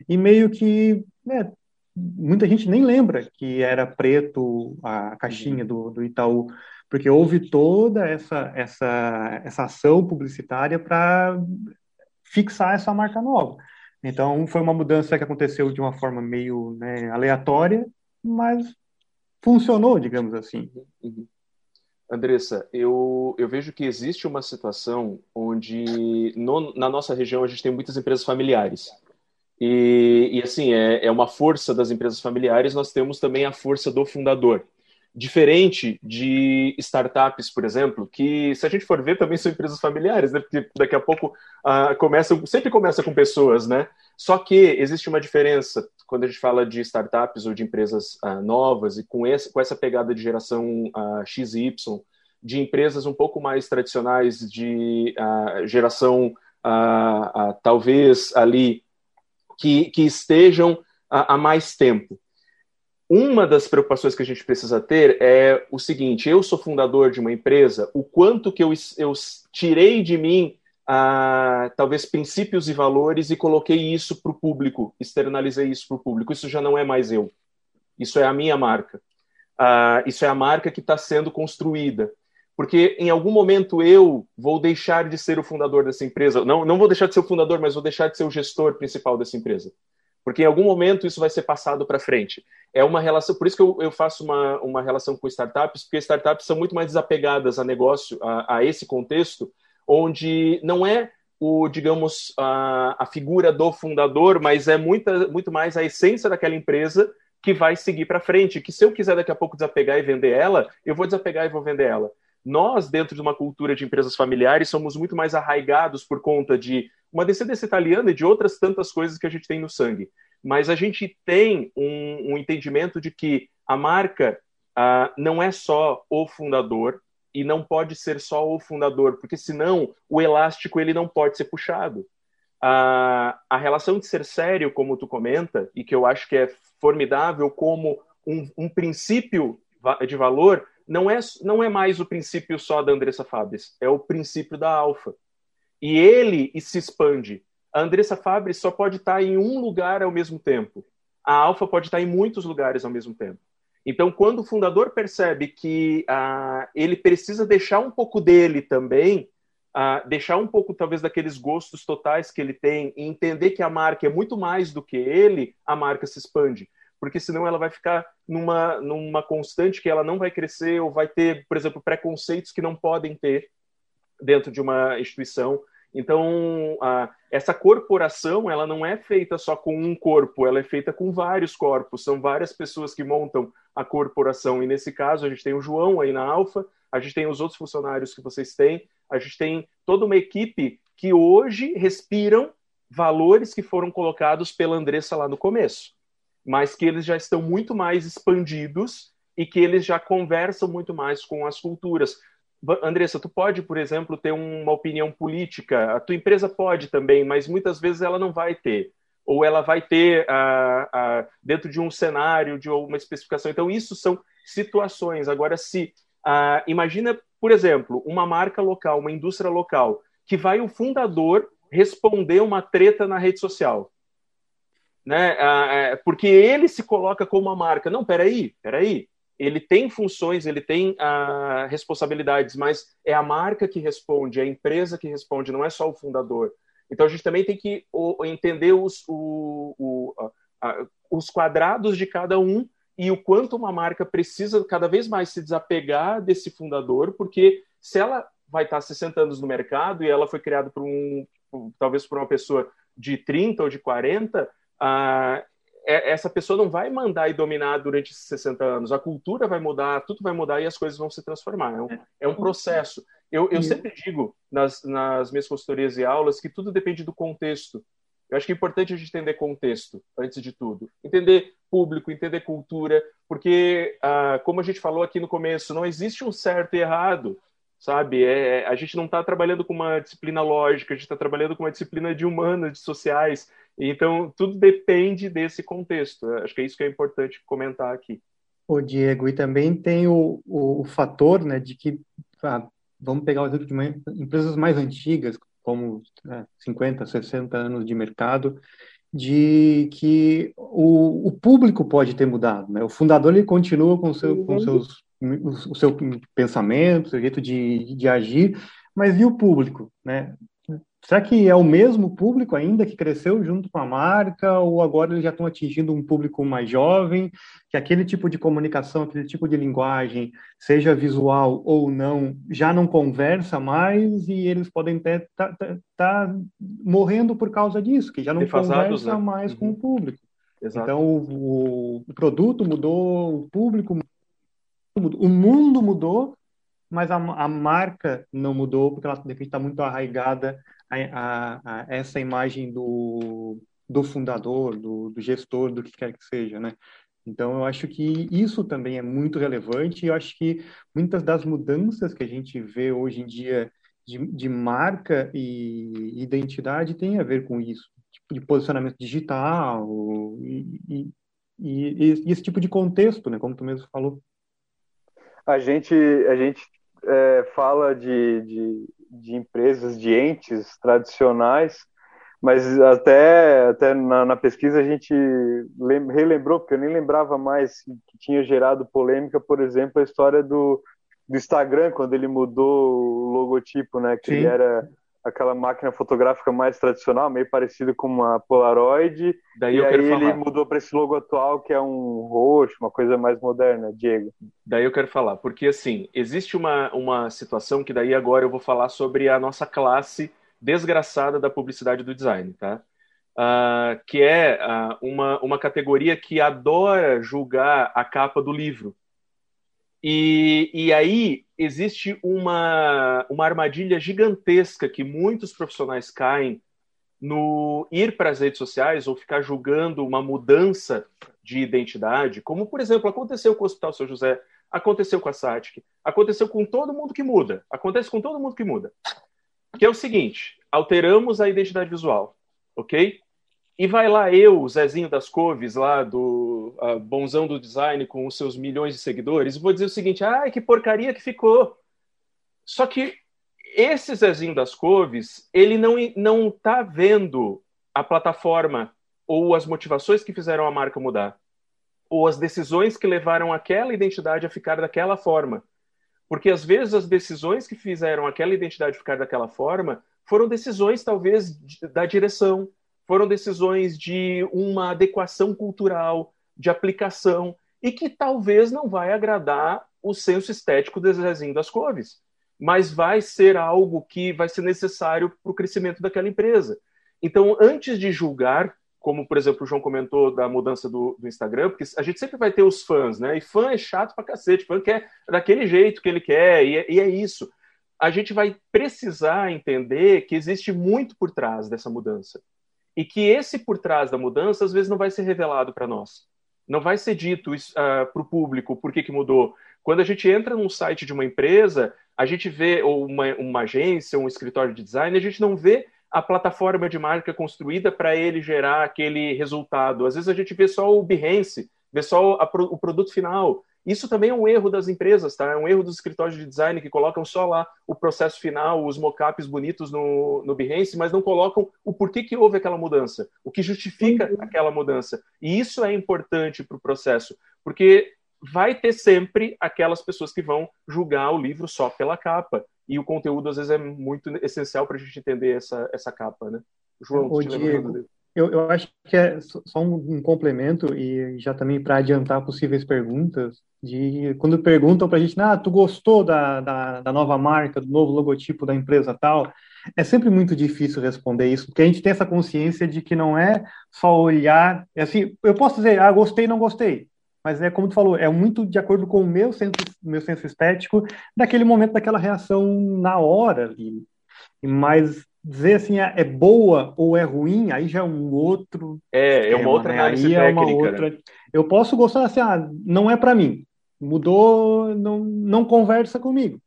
S5: e meio que né, muita gente nem lembra que era preto a caixinha do, do Itaú, porque houve toda essa essa essa ação publicitária para fixar essa marca nova. Então, foi uma mudança que aconteceu de uma forma meio né, aleatória, mas funcionou, digamos assim. Uhum.
S6: Andressa, eu, eu vejo que existe uma situação onde no, na nossa região a gente tem muitas empresas familiares. E, e assim, é, é uma força das empresas familiares, nós temos também a força do fundador. Diferente de startups, por exemplo, que se a gente for ver também são empresas familiares, né? Porque daqui a pouco uh, começa, sempre começa com pessoas, né? Só que existe uma diferença quando a gente fala de startups ou de empresas uh, novas e com, esse, com essa pegada de geração uh, XY, de empresas um pouco mais tradicionais de uh, geração talvez ali que, que estejam há mais tempo uma das preocupações que a gente precisa ter é o seguinte: eu sou fundador de uma empresa, o quanto que eu, eu tirei de mim ah, talvez princípios e valores e coloquei isso para o público, externalizei isso para o público. Isso já não é mais eu. Isso é a minha marca. Ah, isso é a marca que está sendo construída. Porque em algum momento eu vou deixar de ser o fundador dessa empresa. Não, não vou deixar de ser o fundador, mas vou deixar de ser o gestor principal dessa empresa. Porque em algum momento isso vai ser passado para frente. É uma relação, por isso que eu, eu, faço uma, uma relação com startups, porque startups são muito mais desapegadas a negócio, a, a esse contexto, onde não é o, digamos, a, a figura do fundador, mas é muita, muito mais a essência daquela empresa que vai seguir para frente. Que se eu quiser daqui a pouco desapegar e vender ela, eu vou desapegar e vou vender ela. Nós, dentro de uma cultura de empresas familiares, somos muito mais arraigados por conta de uma descendência italiana e de outras tantas coisas que a gente tem no sangue. Mas a gente tem um, um entendimento de que a marca uh, não é só o fundador, e não pode ser só o fundador, porque senão o elástico ele não pode ser puxado. A, a relação de ser sério, como tu comenta, e que eu acho que é formidável como um, um princípio de valor, não é, não é mais o princípio só da Andressa Fabres, é o princípio da Alfa. E ele se expande. A Andressa Fabres só pode estar em um lugar ao mesmo tempo. A Alfa pode estar em muitos lugares ao mesmo tempo. Então, quando o fundador percebe que ah, ele precisa deixar um pouco dele também, ah, deixar um pouco, talvez, daqueles gostos totais que ele tem e entender que a marca é muito mais do que ele, a marca se expande. Porque senão ela vai ficar numa, numa constante que ela não vai crescer ou vai ter, por exemplo, preconceitos que não podem ter dentro de uma instituição. Então, a, essa corporação, ela não é feita só com um corpo, ela é feita com vários corpos. São várias pessoas que montam a corporação. E nesse caso, a gente tem o João aí na Alfa, a gente tem os outros funcionários que vocês têm, a gente tem toda uma equipe que hoje respiram valores que foram colocados pela Andressa lá no começo, mas que eles já estão muito mais expandidos e que eles já conversam muito mais com as culturas. Andressa, tu pode, por exemplo, ter uma opinião política, a tua empresa pode também, mas muitas vezes ela não vai ter, ou ela vai ter uh, uh, dentro de um cenário, de uma especificação. Então, isso são situações. Agora, se uh, imagina, por exemplo, uma marca local, uma indústria local, que vai o fundador responder uma treta na rede social. Né? É, porque ele se coloca como uma marca. Não, peraí, peraí ele tem funções, ele tem uh, responsabilidades, mas é a marca que responde, é a empresa que responde, não é só o fundador. Então a gente também tem que o, entender os, o, o, os quadrados de cada um e o quanto uma marca precisa cada vez mais se desapegar desse fundador, porque se ela vai estar 60 anos no mercado e ela foi criada por um, talvez por uma pessoa de 30 ou de 40, uh, é, essa pessoa não vai mandar e dominar durante esses 60 anos. A cultura vai mudar, tudo vai mudar e as coisas vão se transformar. É um, é um processo. Eu, eu sempre digo nas, nas minhas consultorias e aulas que tudo depende do contexto. Eu acho que é importante a gente entender contexto, antes de tudo. Entender público, entender cultura, porque, ah, como a gente falou aqui no começo, não existe um certo e errado, sabe? É, a gente não está trabalhando com uma disciplina lógica, a gente está trabalhando com uma disciplina de humanas, de sociais. Então, tudo depende desse contexto. Acho que é isso que é importante comentar aqui.
S5: O Diego, e também tem o, o, o fator né, de que, ah, vamos pegar o exemplo de uma, empresas mais antigas, como né, 50, 60 anos de mercado, de que o, o público pode ter mudado. Né? O fundador ele continua com, seu, com seus, o seu pensamento, o seu jeito de, de agir, mas e o público? Né? Será que é o mesmo público ainda que cresceu junto com a marca, ou agora eles já estão atingindo um público mais jovem, que aquele tipo de comunicação, aquele tipo de linguagem, seja visual ou não, já não conversa mais e eles podem estar tá, tá, tá morrendo por causa disso, que já não conversa né? mais uhum. com o público. Exato. Então o, o, produto mudou, o público mudou, o mundo mudou, mas a, a marca não mudou porque ela de repente está muito arraigada a, a, essa imagem do, do fundador, do, do, gestor, do que quer que seja, né? Então, eu acho que isso também é muito relevante e eu acho que muitas das mudanças que a gente vê hoje em dia de, de marca e identidade tem a ver com isso, tipo de posicionamento digital e, e, e esse tipo de contexto, né? Como tu mesmo falou.
S4: A gente, a gente é, fala de, de de empresas, de entes tradicionais, mas até, até na, na, pesquisa a gente relembrou, porque eu nem lembrava mais que tinha gerado polêmica, por exemplo, a história do, do Instagram, quando ele mudou o logotipo, né? Que Sim. ele era aquela máquina fotográfica mais tradicional, meio parecido com uma Polaroid. Daí e aí ele mudou para esse logo atual, que é um roxo, uma coisa mais moderna, Diego.
S6: Daí eu quero falar, porque assim, existe uma, uma situação que daí agora eu vou falar sobre a nossa classe desgraçada da publicidade do design, tá? Uh, que é uh, uma, uma categoria que adora julgar a capa do livro. E, e aí existe uma, uma armadilha gigantesca que muitos profissionais caem no ir para as redes sociais ou ficar julgando uma mudança de identidade, como, por exemplo, aconteceu com o Hospital São José, aconteceu com a SATIC, aconteceu com todo mundo que muda, acontece com todo mundo que muda que é o seguinte: alteramos a identidade visual, ok? E vai lá eu, Zezinho das Coves, lá do uh, bonzão do design, com os seus milhões de seguidores, e vou dizer o seguinte: ai, que porcaria que ficou. Só que esse Zezinho das Coves, ele não, não tá vendo a plataforma ou as motivações que fizeram a marca mudar, ou as decisões que levaram aquela identidade a ficar daquela forma. Porque às vezes as decisões que fizeram aquela identidade ficar daquela forma foram decisões, talvez, da direção, foram decisões de uma adequação cultural, de aplicação, e que talvez não vai agradar o senso estético do Zezinho das Coves, mas vai ser algo que vai ser necessário para o crescimento daquela empresa. Então, antes de julgar como, por exemplo, o João comentou da mudança do, do, Instagram, porque a gente sempre vai ter os fãs, né? E fã é chato pra cacete, fã quer daquele jeito que ele quer, e é, e é isso. A gente vai precisar entender que existe muito por trás dessa mudança. E que esse por trás da mudança, às vezes, não vai ser revelado para nós. Não vai ser dito uh, ah, para o público por que, que mudou. Quando a gente entra num site de uma empresa, a gente vê, ou uma, uma agência, um escritório de design, a gente não vê a plataforma de marca construída para ele gerar aquele resultado. Às vezes a gente vê só o Behance, vê só a, o produto final. Isso também é um erro das empresas, tá? É um erro dos escritórios de design que colocam só lá o processo final, os mockups bonitos no, no Behance, mas não colocam o porquê que houve aquela mudança, o que justifica uhum. aquela mudança. E isso é importante para o processo, porque vai ter sempre aquelas pessoas que vão julgar o livro só pela capa e o conteúdo às vezes é muito essencial para a gente entender essa, essa capa, né?
S5: João, Ô, Diego, eu, eu acho que é só um, um complemento e já também para adiantar possíveis perguntas, de quando perguntam para a gente, ah, tu gostou da, da, da nova marca, do novo logotipo da empresa tal, é sempre muito difícil responder isso, porque a gente tem essa consciência de que não é só olhar, é assim, eu posso dizer, ah, gostei, não gostei, mas é como tu falou, é muito de acordo com o meu senso, meu senso estético daquele momento, daquela reação na hora ali. Mas dizer assim, é, é boa ou é ruim, aí já é um outro.
S6: É, é uma outra né? análise
S5: é uma outra. Né? Eu posso gostar assim, ah, não é para mim, mudou, não, não conversa comigo.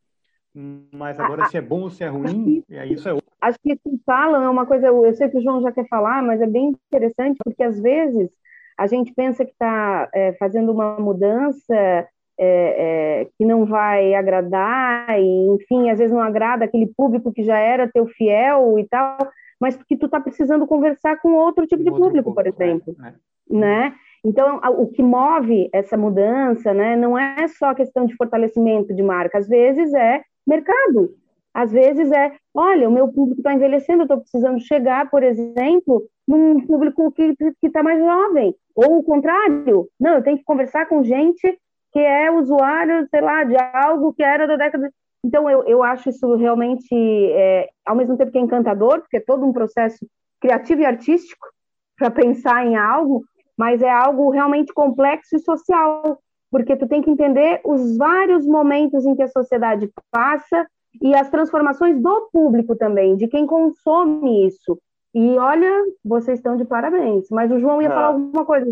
S5: Mas agora, se é bom ou se é ruim, é isso é outro.
S2: Acho que tu fala é uma coisa, eu sei que o João já quer falar, mas é bem interessante, porque às vezes a gente pensa que está é, fazendo uma mudança é, é, que não vai agradar, e, enfim, às vezes não agrada aquele público que já era teu fiel e tal, mas porque tu está precisando conversar com outro tipo de outro público, por exemplo, é, é. né? Então, o que move essa mudança, né, não é só questão de fortalecimento de marca, às vezes é mercado. Às vezes é, olha, o meu público está envelhecendo, eu estou precisando chegar, por exemplo, num público que está mais jovem. Ou o contrário, não, eu tenho que conversar com gente que é usuário, sei lá, de algo que era da década. Então, eu, eu acho isso realmente, é, ao mesmo tempo que é encantador, porque é todo um processo criativo e artístico para pensar em algo, mas é algo realmente complexo e social, porque tu tem que entender os vários momentos em que a sociedade passa e as transformações do público também, de quem consome isso. E olha, vocês estão de parabéns. Mas o João ia ah. falar alguma coisa.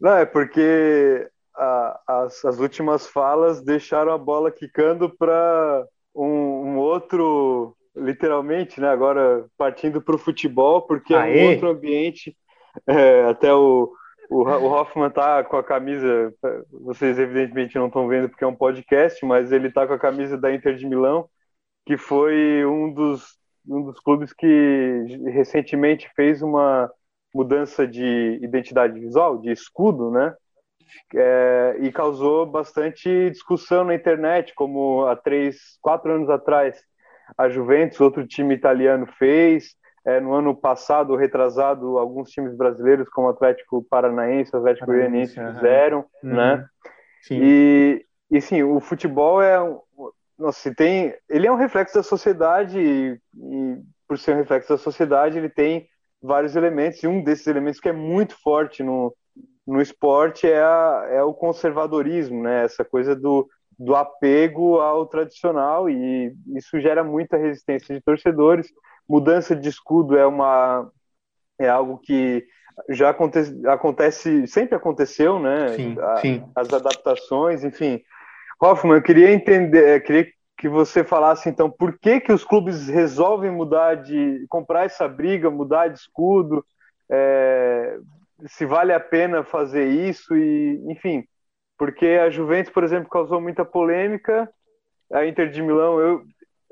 S4: Não, é porque a, as, as últimas falas deixaram a bola quicando para um, um, outro, literalmente, né? Agora partindo para o futebol, porque Aê. é um outro ambiente. É, até o, o, o Hoffman tá com a camisa, vocês evidentemente não estão vendo porque é um podcast, mas ele tá com a camisa da Inter de Milão. que foi um dos, um dos clubes que recentemente fez uma mudança de identidade visual, de escudo, né? É, e causou bastante discussão na internet, como há três, quatro anos atrás a Juventus, outro time italiano, fez. É, no ano passado, retrasado, alguns times brasileiros, como o Atlético Paranaense, Atlético Goianiense, fizeram, uhum. né? Sim. E, e sim, o futebol é nossa, tem, ele é um reflexo da sociedade e, e, por ser um reflexo da sociedade, ele tem vários elementos e um desses elementos que é muito forte no, no esporte é, a, é o conservadorismo, né? Essa coisa do, do apego ao tradicional e isso gera muita resistência de torcedores. Mudança de escudo é uma é algo que já acontece, acontece sempre aconteceu, né?
S5: Sim, sim.
S4: As adaptações, enfim. Hoffman, eu queria entender, queria que você falasse então por que que os clubes resolvem mudar de comprar essa briga, mudar de escudo, é, se vale a pena fazer isso e, enfim, porque a Juventus, por exemplo, causou muita polêmica, a Inter de Milão, eu,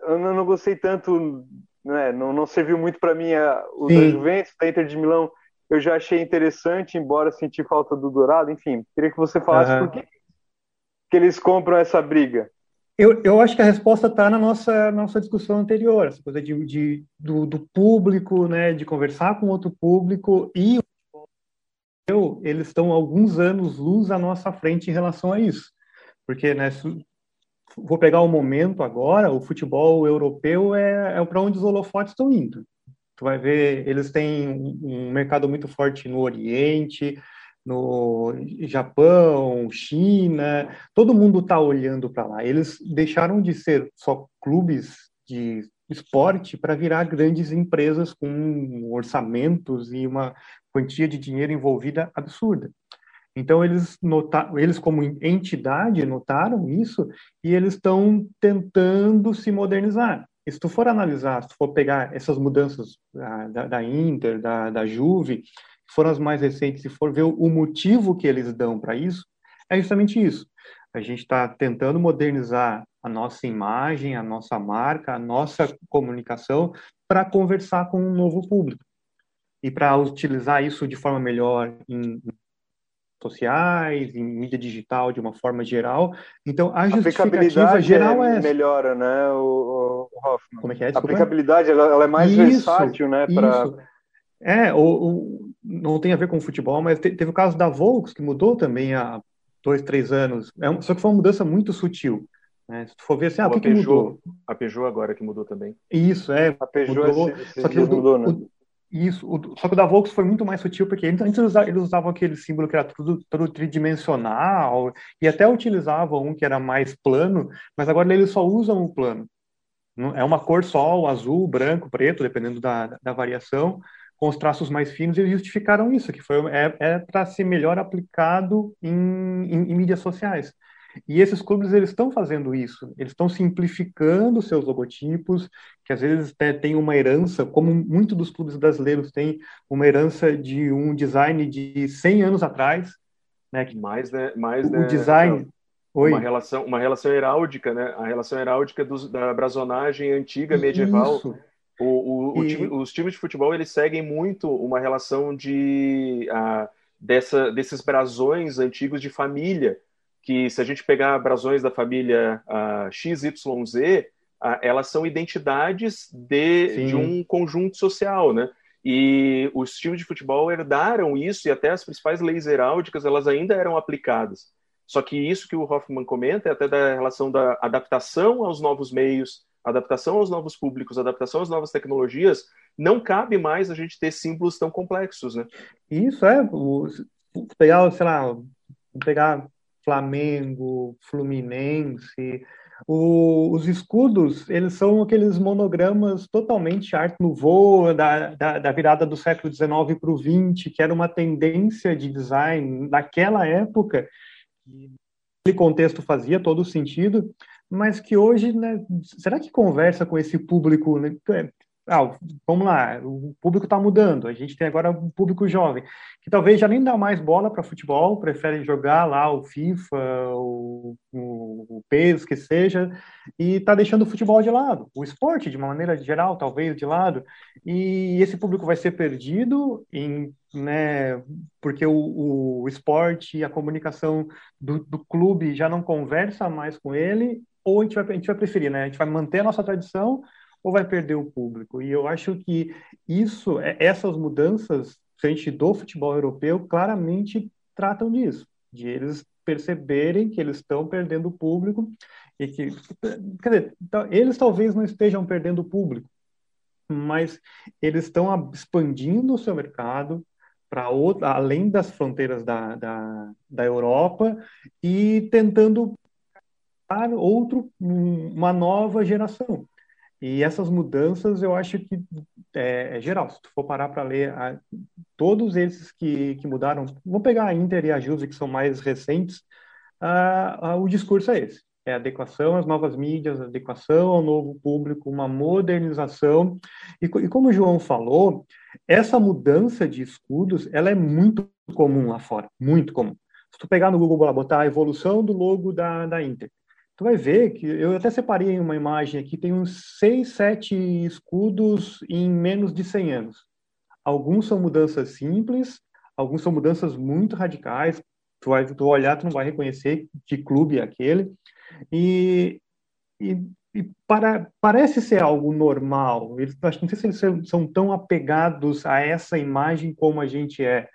S4: eu não gostei tanto, né, não, não serviu muito para mim a, o da Juventus, da Inter de Milão, eu já achei interessante, embora senti falta do Dourado, enfim, queria que você falasse uhum. por que que eles compram essa briga?
S5: Eu, eu acho que a resposta está na nossa, nossa discussão anterior, essa coisa de, de do, do, público, né, de conversar com outro público e eu, eles estão alguns anos luz à nossa frente em relação a isso, porque né, vou pegar o momento agora, o futebol europeu é, é para onde os holofotes estão indo. Tu vai ver, eles têm um mercado muito forte no Oriente, no Japão, China, todo mundo está olhando para lá. Eles deixaram de ser só clubes de esporte para virar grandes empresas com orçamentos e uma quantia de dinheiro envolvida absurda. Então eles notaram, eles como entidade notaram isso e eles estão tentando se modernizar. E se tu for analisar, se tu for pegar essas mudanças da, da, da Inter, da, da Juve, foram as mais recentes, se for ver o motivo que eles dão para isso, é justamente isso. A gente está tentando modernizar a nossa imagem, a nossa marca, a nossa comunicação para conversar com um novo público e para utilizar isso de forma melhor em sociais, em mídia digital de uma forma geral. Então, a justificativa geral é,
S4: é melhora, né, o, o Hoffman?
S5: Como é que é?
S4: Desculpa. A aplicabilidade ela, ela, é mais isso, versátil, né, para
S5: é, o, não tem a ver com o futebol, mas te, teve o caso da Volks, que mudou também há dois, três anos. É, só que foi uma mudança muito sutil. Né? Se tu for ver assim, ah, o que, Peugeot, que mudou?
S6: A Peugeot agora que mudou também.
S5: Isso, é.
S4: A Peugeot mudou, esse,
S5: só que mudou, né? Isso, o, só que o da Volks foi muito mais sutil, porque antes eles usavam, eles usavam aquele símbolo que era tudo, tridimensional, e até utilizavam um que era mais plano, mas agora eles só usam o plano. É uma cor só, azul, branco, preto, dependendo da, da variação, com os traços mais finos, eles justificaram isso, que foi é, é para ser melhor aplicado em, em, em, mídias sociais. E esses clubes eles estão fazendo isso, eles estão simplificando seus logotipos, que às vezes têm uma herança, como muitos dos clubes brasileiros têm uma herança de um design de 100 anos atrás, né? Que
S6: mais, né? Mais,
S5: o
S6: né,
S5: design
S6: Oi. Uma relação, uma relação heráldica, né? A relação heráldica dos, da brasonagem antiga medieval. Isso o, o, o time, os times de futebol eles seguem muito uma relação de uh, dessa, desses brasões antigos de família, que se a gente pegar brasões da família uh, XYZ, uh, elas são identidades de, de um conjunto social, né? E os times de futebol herdaram isso e até as principais leis heráldicas elas ainda eram aplicadas. Só que isso que o Hoffman comenta é até da relação da adaptação aos novos meios, adaptação aos novos públicos, adaptação às novas tecnologias, não cabe mais a gente ter símbolos tão complexos, né?
S5: Isso é, o, pegar, sei lá, pegar Flamengo, Fluminense, o, os escudos, eles são aqueles monogramas totalmente arte nouveau, da, da, da virada do século XIX para o XX, que era uma tendência de design naquela época, aquele contexto fazia todo sentido, mas que hoje, né, será que conversa com esse público? Né? Ah, vamos lá, o público está mudando, a gente tem agora um público jovem, que talvez já nem dá mais bola para futebol, prefere jogar lá o FIFA, o, o, o PES, que seja, e está deixando o futebol de lado, o esporte, de uma maneira geral, talvez, de lado, e esse público vai ser perdido em, né, porque o, o esporte e a comunicação do, do clube já não conversa mais com ele, ou a gente vai, a gente vai preferir, né, a gente vai manter a nossa tradição, ou vai perder o público? E eu acho que isso, é, essas mudanças frente do futebol europeu claramente tratam disso, de eles perceberem que eles estão perdendo o público e que, quer dizer, eles talvez não estejam perdendo o público, mas eles estão expandindo o seu mercado para além das fronteiras da, da, da Europa e tentando outro uma nova geração e essas mudanças eu acho que é, é geral. Se tu for parar para ler a, todos esses que, que mudaram, vamos pegar a Inter e a Juve, que são mais recentes, a, a, o discurso é esse. É adequação às novas mídias, adequação ao novo público, uma modernização. E, e como o João falou, essa mudança de escudos ela é muito comum lá fora, muito comum. Se tu pegar no Google, botar a evolução do logo da, da Inter, tu vai ver que eu até separei uma imagem aqui, tem uns seis, sete escudos em menos de 100 anos. Alguns são mudanças simples, alguns são mudanças muito radicais. Tu vai tu olhar, tu não vai reconhecer que clube é aquele. E, e, e para, parece ser algo normal. Eles, não sei se eles são, são tão apegados a essa imagem como a gente é.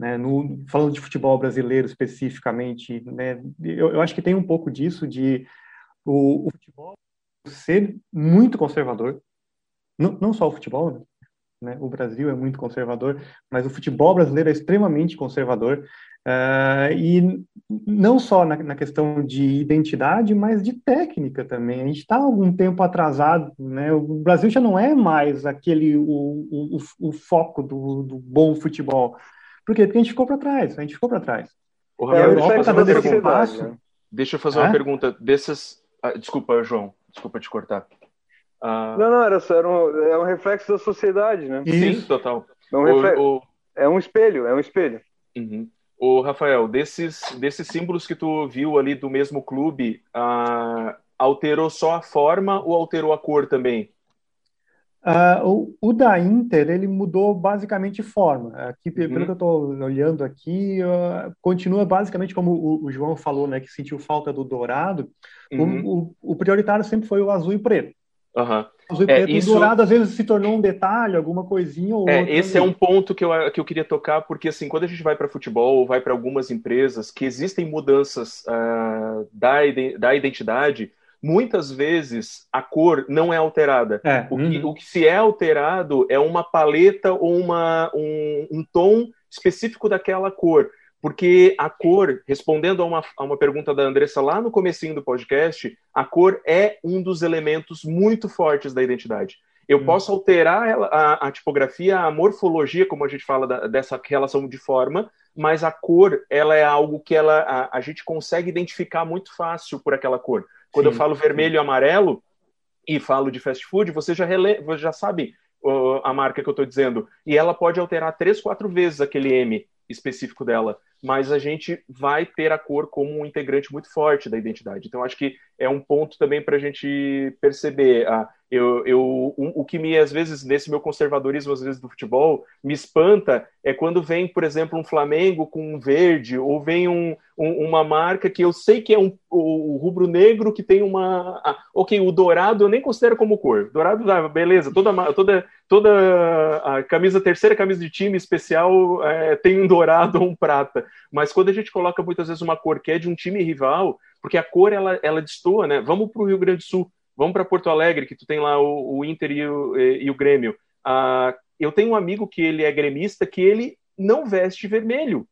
S5: Né, no, falando de futebol brasileiro especificamente, né, eu, eu, acho que tem um pouco disso de o, o futebol ser muito conservador, não, não só o futebol, né, o Brasil é muito conservador, mas o futebol brasileiro é extremamente conservador, uh, e não só na, na, questão de identidade, mas de técnica também. A gente está algum tempo atrasado, né? O Brasil já não é mais aquele o, o, o foco do, do bom futebol. Por quê? Porque a gente ficou para trás, a gente ficou para trás.
S6: O é, a Europa está dando esse passo. Deixa eu fazer uma pergunta. Dessas. Ah, desculpa, João. Desculpa te cortar.
S4: Ah... Não, não, era, só, era um, é um reflexo da sociedade, né?
S6: Sim, total.
S4: É um, refle... o, o... é um espelho, é um espelho.
S6: Uhum. O Rafael, desses, desses símbolos que tu viu ali do mesmo clube, ah, alterou só a forma ou alterou a cor também?
S5: Uh, o, o, da Inter, ele mudou basicamente forma. Aqui, uhum. pelo que eu estou olhando aqui, uh, continua basicamente como o, o, João falou, né, que sentiu falta do dourado. Uhum. O, o, prioritário sempre foi o azul e preto.
S6: Uhum.
S5: Azul e é, preto. Isso... O dourado, às vezes, se tornou um detalhe, alguma coisinha ou
S6: é, Esse é um ponto que eu, que eu queria tocar, porque, assim, quando a gente vai para futebol, vai para algumas empresas, que existem mudanças uh, da, da identidade muitas vezes a cor não é alterada. É. O, que, uhum. o que se é alterado é uma paleta ou uma, um, um tom específico daquela cor. Porque a cor, respondendo a uma, a uma pergunta da Andressa lá no comecinho do podcast, a cor é um dos elementos muito fortes da identidade. Eu hum. posso alterar a, a, tipografia, a morfologia, como a gente fala da, dessa relação de forma, mas a cor, ela é algo que ela, a, a gente consegue identificar muito fácil por aquela cor. Quando sim, eu falo vermelho sim. e amarelo e falo de fast food, você já, rele... você já sabe uh, a marca que eu estou dizendo. E ela pode alterar três, quatro vezes aquele M específico dela. Mas a gente vai ter a cor como um integrante muito forte da identidade. Então, acho que é um ponto também para a gente perceber. Ah, eu, eu, o, o, que me, às vezes, nesse meu conservadorismo, às vezes, do futebol, me espanta é quando vem, por exemplo, um Flamengo com um verde, ou vem um, um, uma marca que eu sei que é um, o, rubro-negro que tem uma. Ah, ok, o dourado eu nem considero como cor. Dourado, ah, beleza, toda, toda, toda a camisa, terceira camisa de time especial é, tem um dourado ou um prata. Mas quando a gente coloca muitas vezes uma cor que é de um time rival, porque a cor ela, ela destoa, né? Vamos para o Rio Grande do Sul Vamos para Porto Alegre, que tu tem lá o, o Inter e o, e, e o Grêmio. Ah, eu tenho um amigo que ele é gremista que ele não veste vermelho.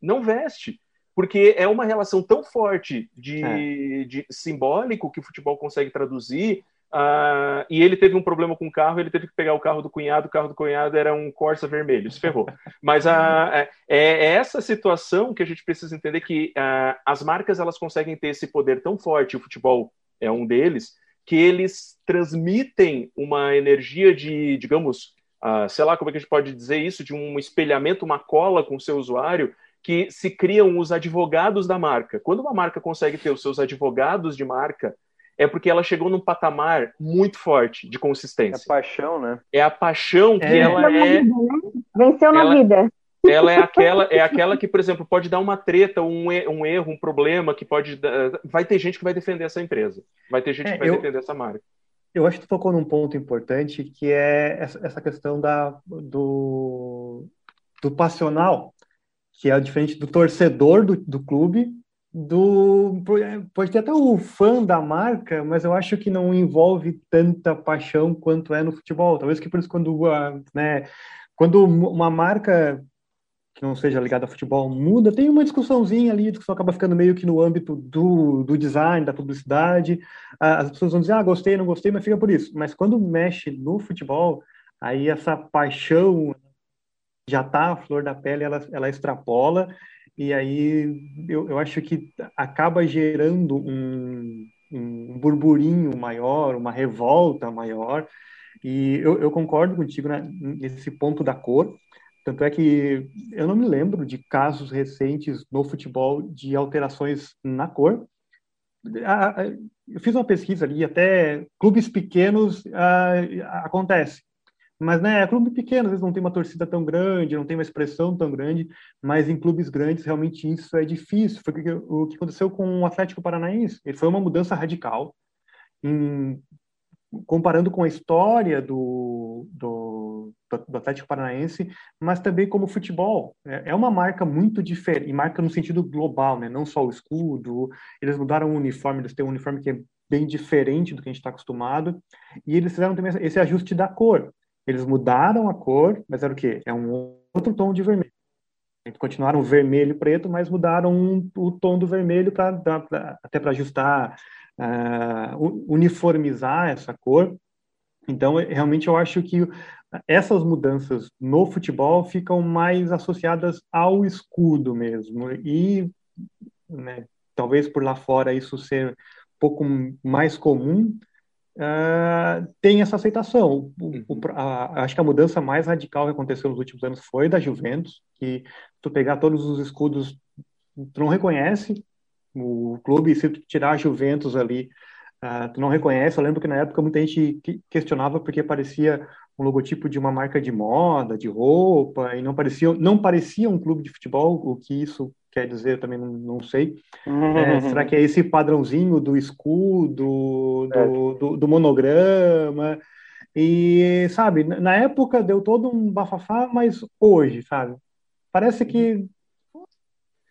S6: Não veste. Porque é uma relação tão forte de, é. de simbólico que o futebol consegue traduzir. Uh, e ele teve um problema com o carro, ele teve que pegar o carro do cunhado, o carro do cunhado era um Corsa vermelho, se ferrou. Mas uh, é, é, essa situação que a gente precisa entender que uh, as marcas elas conseguem ter esse poder tão forte, o futebol é um deles, que eles transmitem uma energia de, digamos, uh, sei lá como é que a gente pode dizer isso, de um espelhamento, uma cola com o seu usuário, que se criam os advogados da marca. Quando uma marca consegue ter os seus advogados de marca, é porque ela chegou num patamar muito forte de consistência.
S4: É a paixão, né?
S6: É a paixão que é. ela é.
S2: Vida, né? Venceu na ela... vida
S6: ela é aquela, é aquela que, por exemplo, pode dar uma treta, um, um erro, um problema que pode. Vai ter gente que vai defender essa empresa. Vai ter gente é, que vai eu, defender essa marca.
S5: Eu acho que tu tocou num ponto importante que é essa questão da, do, do passional, que é diferente do torcedor do, do clube, do pode ter até o fã da marca, mas eu acho que não envolve tanta paixão quanto é no futebol. Talvez que por isso quando né, quando uma marca que não seja ligado a futebol muda, tem uma discussãozinha ali, a discussão acaba ficando meio que no âmbito do, do design, da publicidade. As pessoas vão dizer, ah, gostei, não gostei, mas fica por isso. Mas quando mexe no futebol, aí essa paixão já tá a flor da pele, ela, ela extrapola, e aí eu, eu acho que acaba gerando um, um burburinho maior, uma revolta maior, e eu, eu concordo contigo né, nesse ponto da cor, tanto é que eu não me lembro de casos recentes no futebol de alterações na cor. Eu fiz uma pesquisa ali, até clubes pequenos acontece. Mas, né, clube pequeno, às vezes não tem uma torcida tão grande, não tem uma expressão tão grande, mas em clubes grandes realmente isso é difícil. Foi o que aconteceu com o Atlético Paranaense. Ele foi uma mudança radical. Em, comparando com a história do, do, do, Atlético Paranaense, mas também como futebol. É, é uma marca muito diferente, e marca no sentido global, né? não só o escudo. Eles mudaram o uniforme, eles têm um uniforme que é bem diferente do que a gente está acostumado, e eles fizeram também esse ajuste da cor. Eles mudaram a cor, mas era o quê? É um outro tom de vermelho. Continuaram vermelho e preto, mas mudaram um, o tom do vermelho para até para ajustar uh, uniformizar essa cor. Então, realmente, eu acho que essas mudanças no futebol ficam mais associadas ao escudo mesmo. E, né, talvez por lá fora isso ser um pouco mais comum, uh, tem essa aceitação. O, o, uhum. a, acho que a mudança mais radical que aconteceu nos últimos anos foi da Juventus, que tu pegar todos os escudos, tu não reconhece, o clube, se tu tirar a Juventus ali, uh, tu não reconhece. Eu lembro que na época muita gente questionava porque parecia um logotipo de uma marca de moda, de roupa, e não parecia, não parecia um clube de futebol, o que isso quer dizer também não, não sei. Uhum. É, será que é esse padrãozinho do escudo, do, é. do, do, monograma? E, sabe, na época deu todo um bafafá, mas hoje, sabe? Parece que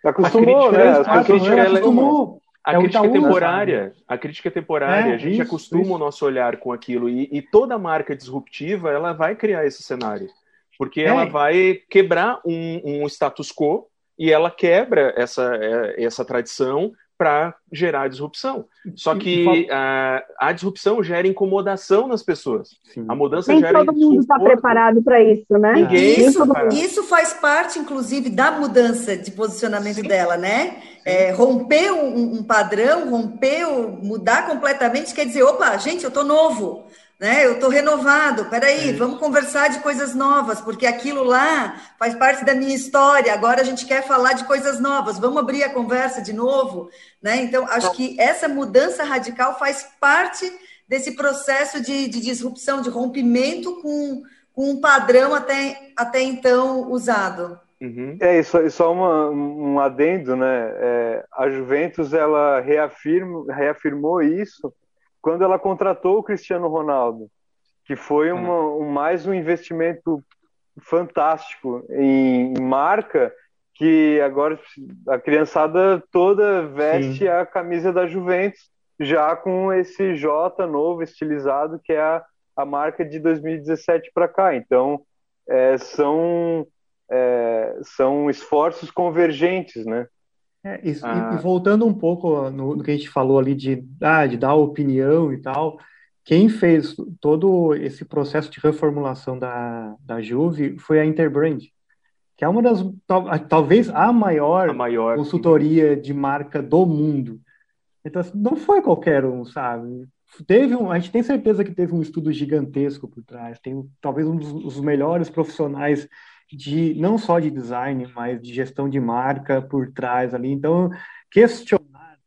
S4: Acostumou, né? A crítica,
S6: é acostumou. A é crítica é temporária. A crítica é temporária. É, a gente isso, acostuma isso. o nosso olhar com aquilo. E, e, toda marca disruptiva, ela vai criar esse cenário. Porque é. ela vai quebrar um, um status quo e ela quebra essa, é, essa tradição para gerar disrupção. Só que a, a, disrupção gera incomodação nas pessoas. Sim. A mudança
S2: Nem
S6: gera.
S2: todo mundo está preparado para isso, né?
S3: Ninguém isso, isso faz parte, inclusive, da mudança de posicionamento Sim. dela, né? É, romper um, um, padrão, romper, mudar completamente, quer dizer, opa, gente, eu tô novo né? Eu estou renovado. Peraí, é. vamos conversar de coisas novas, porque aquilo lá faz parte da minha história. Agora a gente quer falar de coisas novas. Vamos abrir a conversa de novo, né? Então acho que essa mudança radical faz parte desse processo de, de disrupção, de rompimento com, com um padrão até, até então usado.
S4: Uhum. É, isso, só uma, um adendo, né? É, a Juventus ela reafirma, reafirmou isso quando ela contratou o Cristiano Ronaldo, que foi uma, um, mais um investimento fantástico em, em, marca, que agora a criançada toda veste Sim. a camisa da Juventus, já com esse J novo, estilizado, que é a, a marca de 2017 para cá. Então, é, são, é, são esforços convergentes, né?
S5: É, isso, ah. e, voltando um pouco no, no, que a gente falou ali de, ah, de dar opinião e tal, quem fez todo esse processo de reformulação da, da Juve foi a Interbrand, que é uma das, talvez a maior, a maior consultoria de marca do mundo. Então, assim, não foi qualquer um, sabe? teve um, a gente tem certeza que teve um estudo gigantesco por trás. Tem talvez um dos melhores profissionais de não só de design, mas de gestão de marca por trás ali. Então, questionar,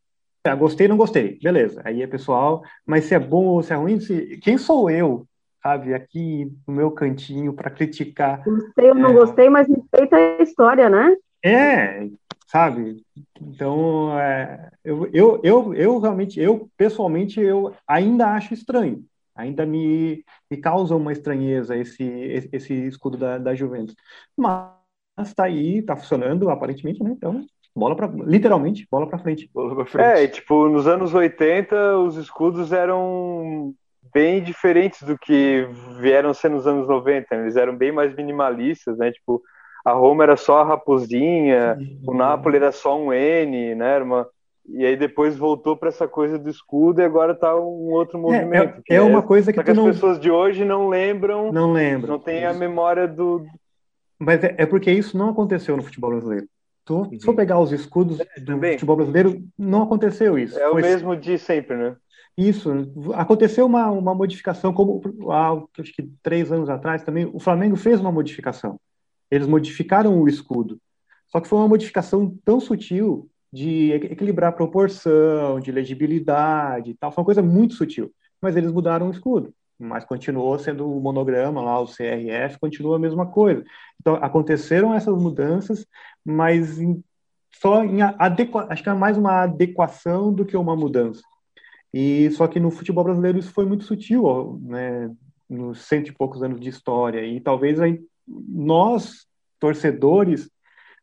S5: ah, gostei, não gostei, beleza. Aí é pessoal, mas se é bom ou se é ruim, se, quem sou eu, sabe, aqui no meu cantinho para criticar?
S2: Gostei ou não é, gostei, mas respeita a história, né?
S5: É, sabe? Então, é, eu, eu, eu, eu realmente, eu pessoalmente, eu ainda acho estranho ainda me, me causa uma estranheza esse, esse escudo da, da Juventus. Mas está aí, está funcionando aparentemente, né? Então, bola para literalmente, bola para frente.
S4: frente. É, e, tipo, nos anos 80 os escudos eram bem diferentes do que vieram ser nos anos 90, né? eles eram bem mais minimalistas, né? Tipo, a Roma era só a raposinha, Sim. o Napoli era só um N, né? Era uma e aí depois voltou para essa coisa do escudo e agora está um outro é, movimento.
S5: É, é, é uma coisa que,
S4: que
S5: não...
S4: as pessoas de hoje não lembram.
S5: Não lembram.
S4: Não tem a memória do.
S5: Mas é, é, porque isso não aconteceu no futebol brasileiro. Uhum. Se for pegar os escudos é, do futebol brasileiro, não aconteceu isso.
S4: É o mesmo de sempre, né?
S5: Isso. Aconteceu uma, uma modificação, como há acho que três anos atrás também, o Flamengo fez uma modificação. Eles modificaram o escudo. Só que foi uma modificação tão sutil de equilibrar proporção, de legibilidade e tal. Foi uma coisa muito sutil. Mas eles mudaram o escudo. Mas continuou sendo o monograma lá, o CRF, continua a mesma coisa. Então, aconteceram essas mudanças, mas em, só em adequa, acho que é mais uma adequação do que uma mudança. E só que no futebol brasileiro isso foi muito sutil, né, nos cento e poucos anos de história. E talvez nós, torcedores,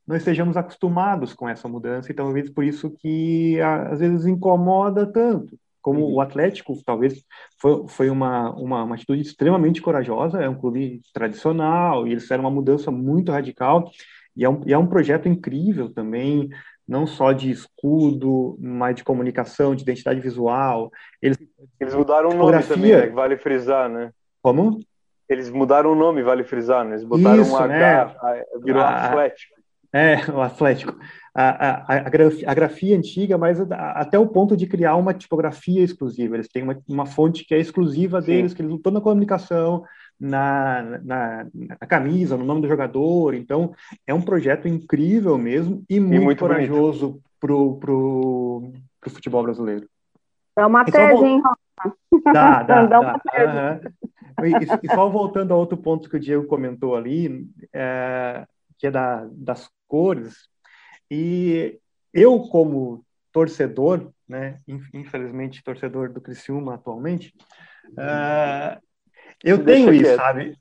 S5: não estejamos acostumados com essa mudança e talvez por isso que às vezes incomoda tanto. Como uhum. o Atlético, talvez foi, foi uma, uma, uma, atitude extremamente corajosa, é um clube tradicional e eles fizeram uma mudança muito radical e é um, e é um projeto incrível também, não só de escudo, mas de comunicação, de identidade visual.
S4: Eles, eles mudaram o nome também, né, vale frisar, né?
S5: Como?
S4: Eles mudaram o nome, vale frisar, né? Eles botaram Isso, um H, né? virou a, Atlético.
S5: É, o Atlético. A, a, a, grafia, a grafia antiga, mas até o ponto de criar uma tipografia exclusiva. Eles têm uma, uma fonte que é exclusiva deles, Sim. que eles estão na comunicação, na, na, na, camisa, no nome do jogador. Então, é um projeto incrível mesmo e muito, e muito corajoso para o pro, pro futebol brasileiro.
S2: É uma tese, hein,
S5: Dá, dá, dá. Uma tese. E, e, só voltando a outro ponto que o Diego comentou ali, é, que é da, das cores. E eu, como torcedor, né, infelizmente torcedor do Criciúma atualmente, uh, eu tenho isso, sabe?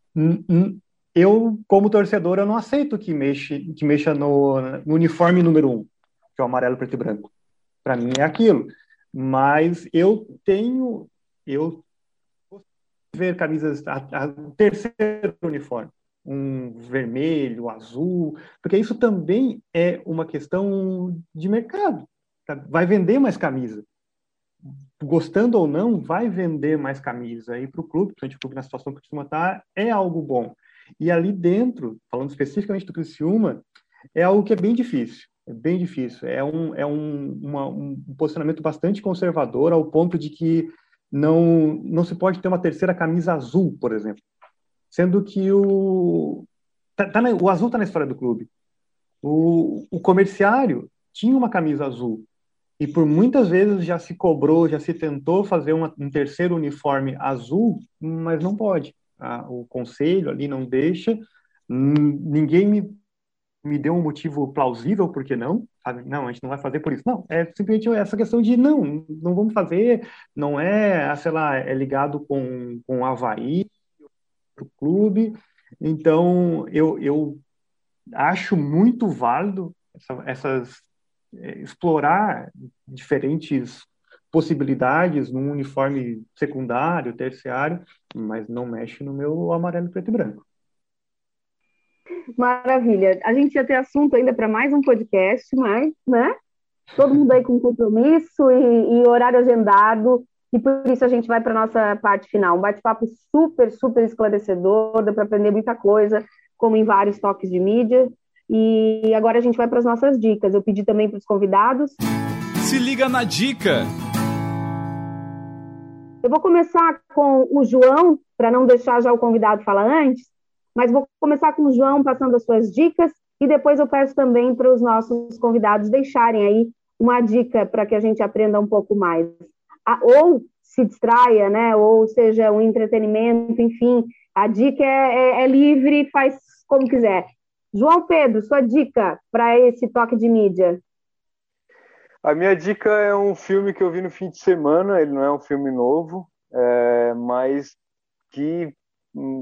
S5: Eu, como torcedor, eu não aceito que mexa, que mexa no, no uniforme número um, que é o amarelo, preto e branco. Para mim é aquilo. Mas eu tenho, eu ver camisas, a, a terceiro uniforme um vermelho, azul, porque isso também é uma questão de mercado. Tá? Vai vender mais camisa. Gostando ou não, vai vender mais camisa. E para o clube, principalmente o clube na situação que o Criciúma está, é algo bom. E ali dentro, falando especificamente do Criciúma, é algo que é bem difícil. É bem difícil. É um, é um, uma, um posicionamento bastante conservador, ao ponto de que não, não se pode ter uma terceira camisa azul, por exemplo sendo que o, tá, tá na, o azul está na história do clube. O, o comerciário tinha uma camisa azul e por muitas vezes já se cobrou, já se tentou fazer uma, um terceiro uniforme azul, mas não pode. Ah, o conselho ali não deixa. Ninguém me, me deu um motivo plausível por que não. Sabe? Não, a gente não vai fazer por isso. Não, é simplesmente essa questão de não, não vamos fazer. Não é, sei lá, é ligado com, com o Havaí, para o clube. Então, eu, eu acho muito válido essa, essas é, explorar diferentes possibilidades num uniforme secundário, terciário, mas não mexe no meu amarelo, preto e branco.
S2: Maravilha. A gente ia ter assunto ainda para mais um podcast, mas, né? Todo mundo aí com compromisso e, e horário agendado. E por isso a gente vai para a nossa parte final. Um bate-papo super, super esclarecedor, dá para aprender muita coisa, como em vários toques de mídia. E agora a gente vai para as nossas dicas. Eu pedi também para os convidados.
S1: Se liga na dica!
S2: Eu vou começar com o João, para não deixar já o convidado falar antes, mas vou começar com o João passando as suas dicas e depois eu peço também para os nossos convidados deixarem aí uma dica para que a gente aprenda um pouco mais. Ou se distraia, né? Ou seja, um entretenimento, enfim. A dica é, é, é livre, faz como quiser. João Pedro, sua dica para esse toque de mídia.
S4: A minha dica é um filme que eu vi no fim de semana. Ele não é um filme novo, é, mas que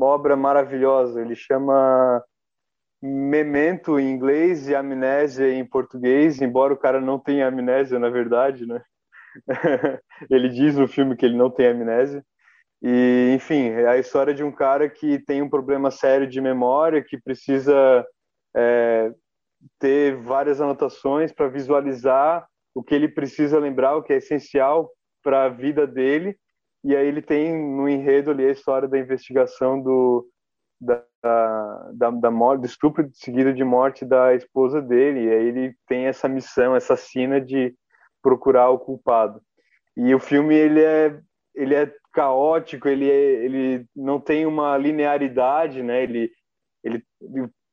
S4: obra maravilhosa. Ele chama Memento em inglês e Amnésia em português, embora o cara não tenha amnésia, na verdade, né? Ele diz no filme que ele não tem amnésia. E, enfim, é a história de um cara que tem um problema sério de memória, que precisa é, ter várias anotações para visualizar o que ele precisa lembrar, o que é essencial para a vida dele. E aí ele tem no enredo ali a história da investigação do, da, da, da morte, do estupro seguido de morte da esposa dele. E aí ele tem essa missão, essa sina de procurar o culpado. E o filme ele é ele é caótico, ele é, ele não tem uma linearidade, né? Ele ele,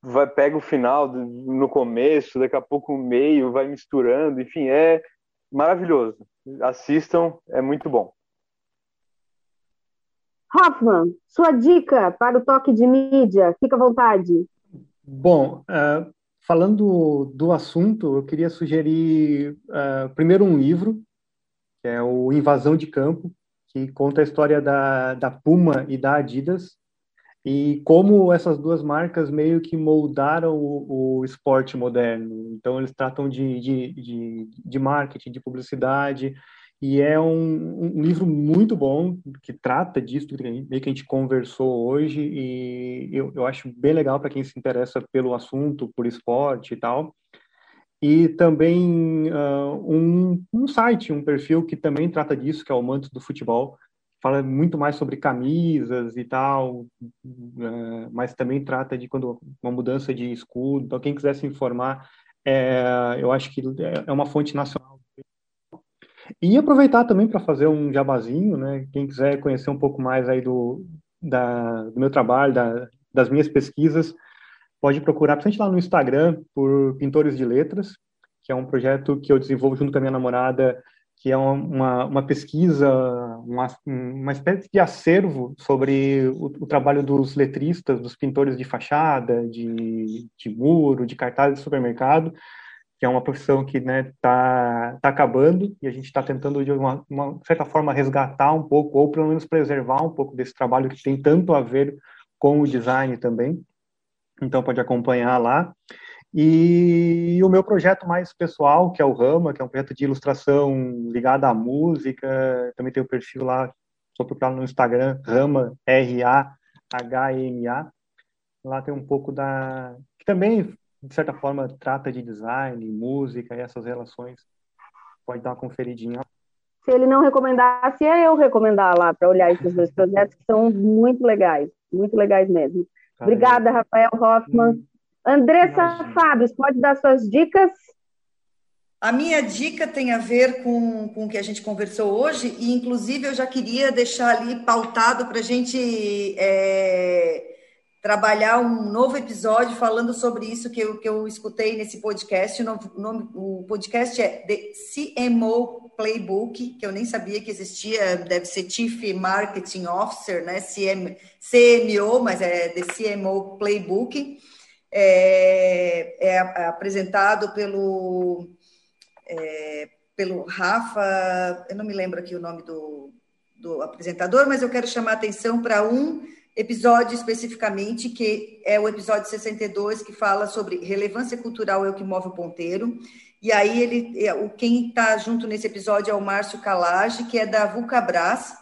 S4: vai pega o final no começo, daqui a pouco o meio, vai misturando, enfim, é maravilhoso. Assistam, é muito bom.
S2: Hoffman, sua dica para o toque de mídia, fica à vontade.
S5: Bom, uh, falando do assunto, eu queria sugerir uh, primeiro um livro, que é o Invasão de Campo, que conta a história da, da Puma e da Adidas, e como essas duas marcas meio que moldaram o, o esporte moderno. Então, eles tratam de, de, de, de marketing, de publicidade, e é um, um, livro muito bom que trata disso que a gente conversou hoje e eu, eu acho bem legal para quem se interessa pelo assunto, por esporte e tal. E também uh, um, um site, um perfil que também trata disso, que é o Mantos do Futebol, fala muito mais sobre camisas e tal, uh, mas também trata de quando uma mudança de escudo. Então, quem quiser se informar, é, eu acho que é uma fonte nacional e aproveitar também para fazer um jabazinho, né? Quem quiser conhecer um pouco mais aí do, da, do meu trabalho, da, das minhas pesquisas, pode procurar, principalmente lá no Instagram, por Pintores de Letras, que é um projeto que eu desenvolvo junto com a minha namorada, que é uma, uma pesquisa, uma, uma espécie de acervo sobre o, o, trabalho dos letristas, dos pintores de fachada, de, de muro, de cartaz de supermercado, que é uma profissão que né, tá, tá acabando e a gente está tentando, de uma, uma, certa forma, resgatar um pouco, ou pelo menos preservar um pouco desse trabalho que tem tanto a ver com o design também. Então, pode acompanhar lá. E o meu projeto mais pessoal, que é o Rama, que é um projeto de ilustração ligado à música, também tem o perfil lá, só procurar no Instagram, Rama, R-A-H-M-A. Lá tem um pouco da. que também de certa forma, trata de design, música e essas relações. Pode dar uma conferidinha.
S2: Se ele não recomendasse, é eu recomendar lá para olhar esses dois projetos que são muito legais, muito legais mesmo. Obrigada, Rafael Hoffman. Hum, Andressa. Fábio, pode dar suas dicas?
S3: A minha dica tem a ver com, com o que a gente conversou hoje, e inclusive eu já queria deixar ali pautado para a gente é, trabalhar um novo episódio falando sobre isso que eu, que eu escutei nesse podcast. O, nome, o podcast é The CMO Playbook, que eu nem sabia que existia, deve ser Chief Marketing Officer, né? CM, CMO, mas é The CMO Playbook. É, é apresentado pelo, é, pelo Rafa, eu não me lembro aqui o nome do, do apresentador, mas eu quero chamar a atenção para um episódio especificamente, que é o episódio 62, que fala sobre relevância cultural é o que move o ponteiro. E aí ele, é, o quem está junto nesse episódio é o Márcio Calage, que é da Vulcabras,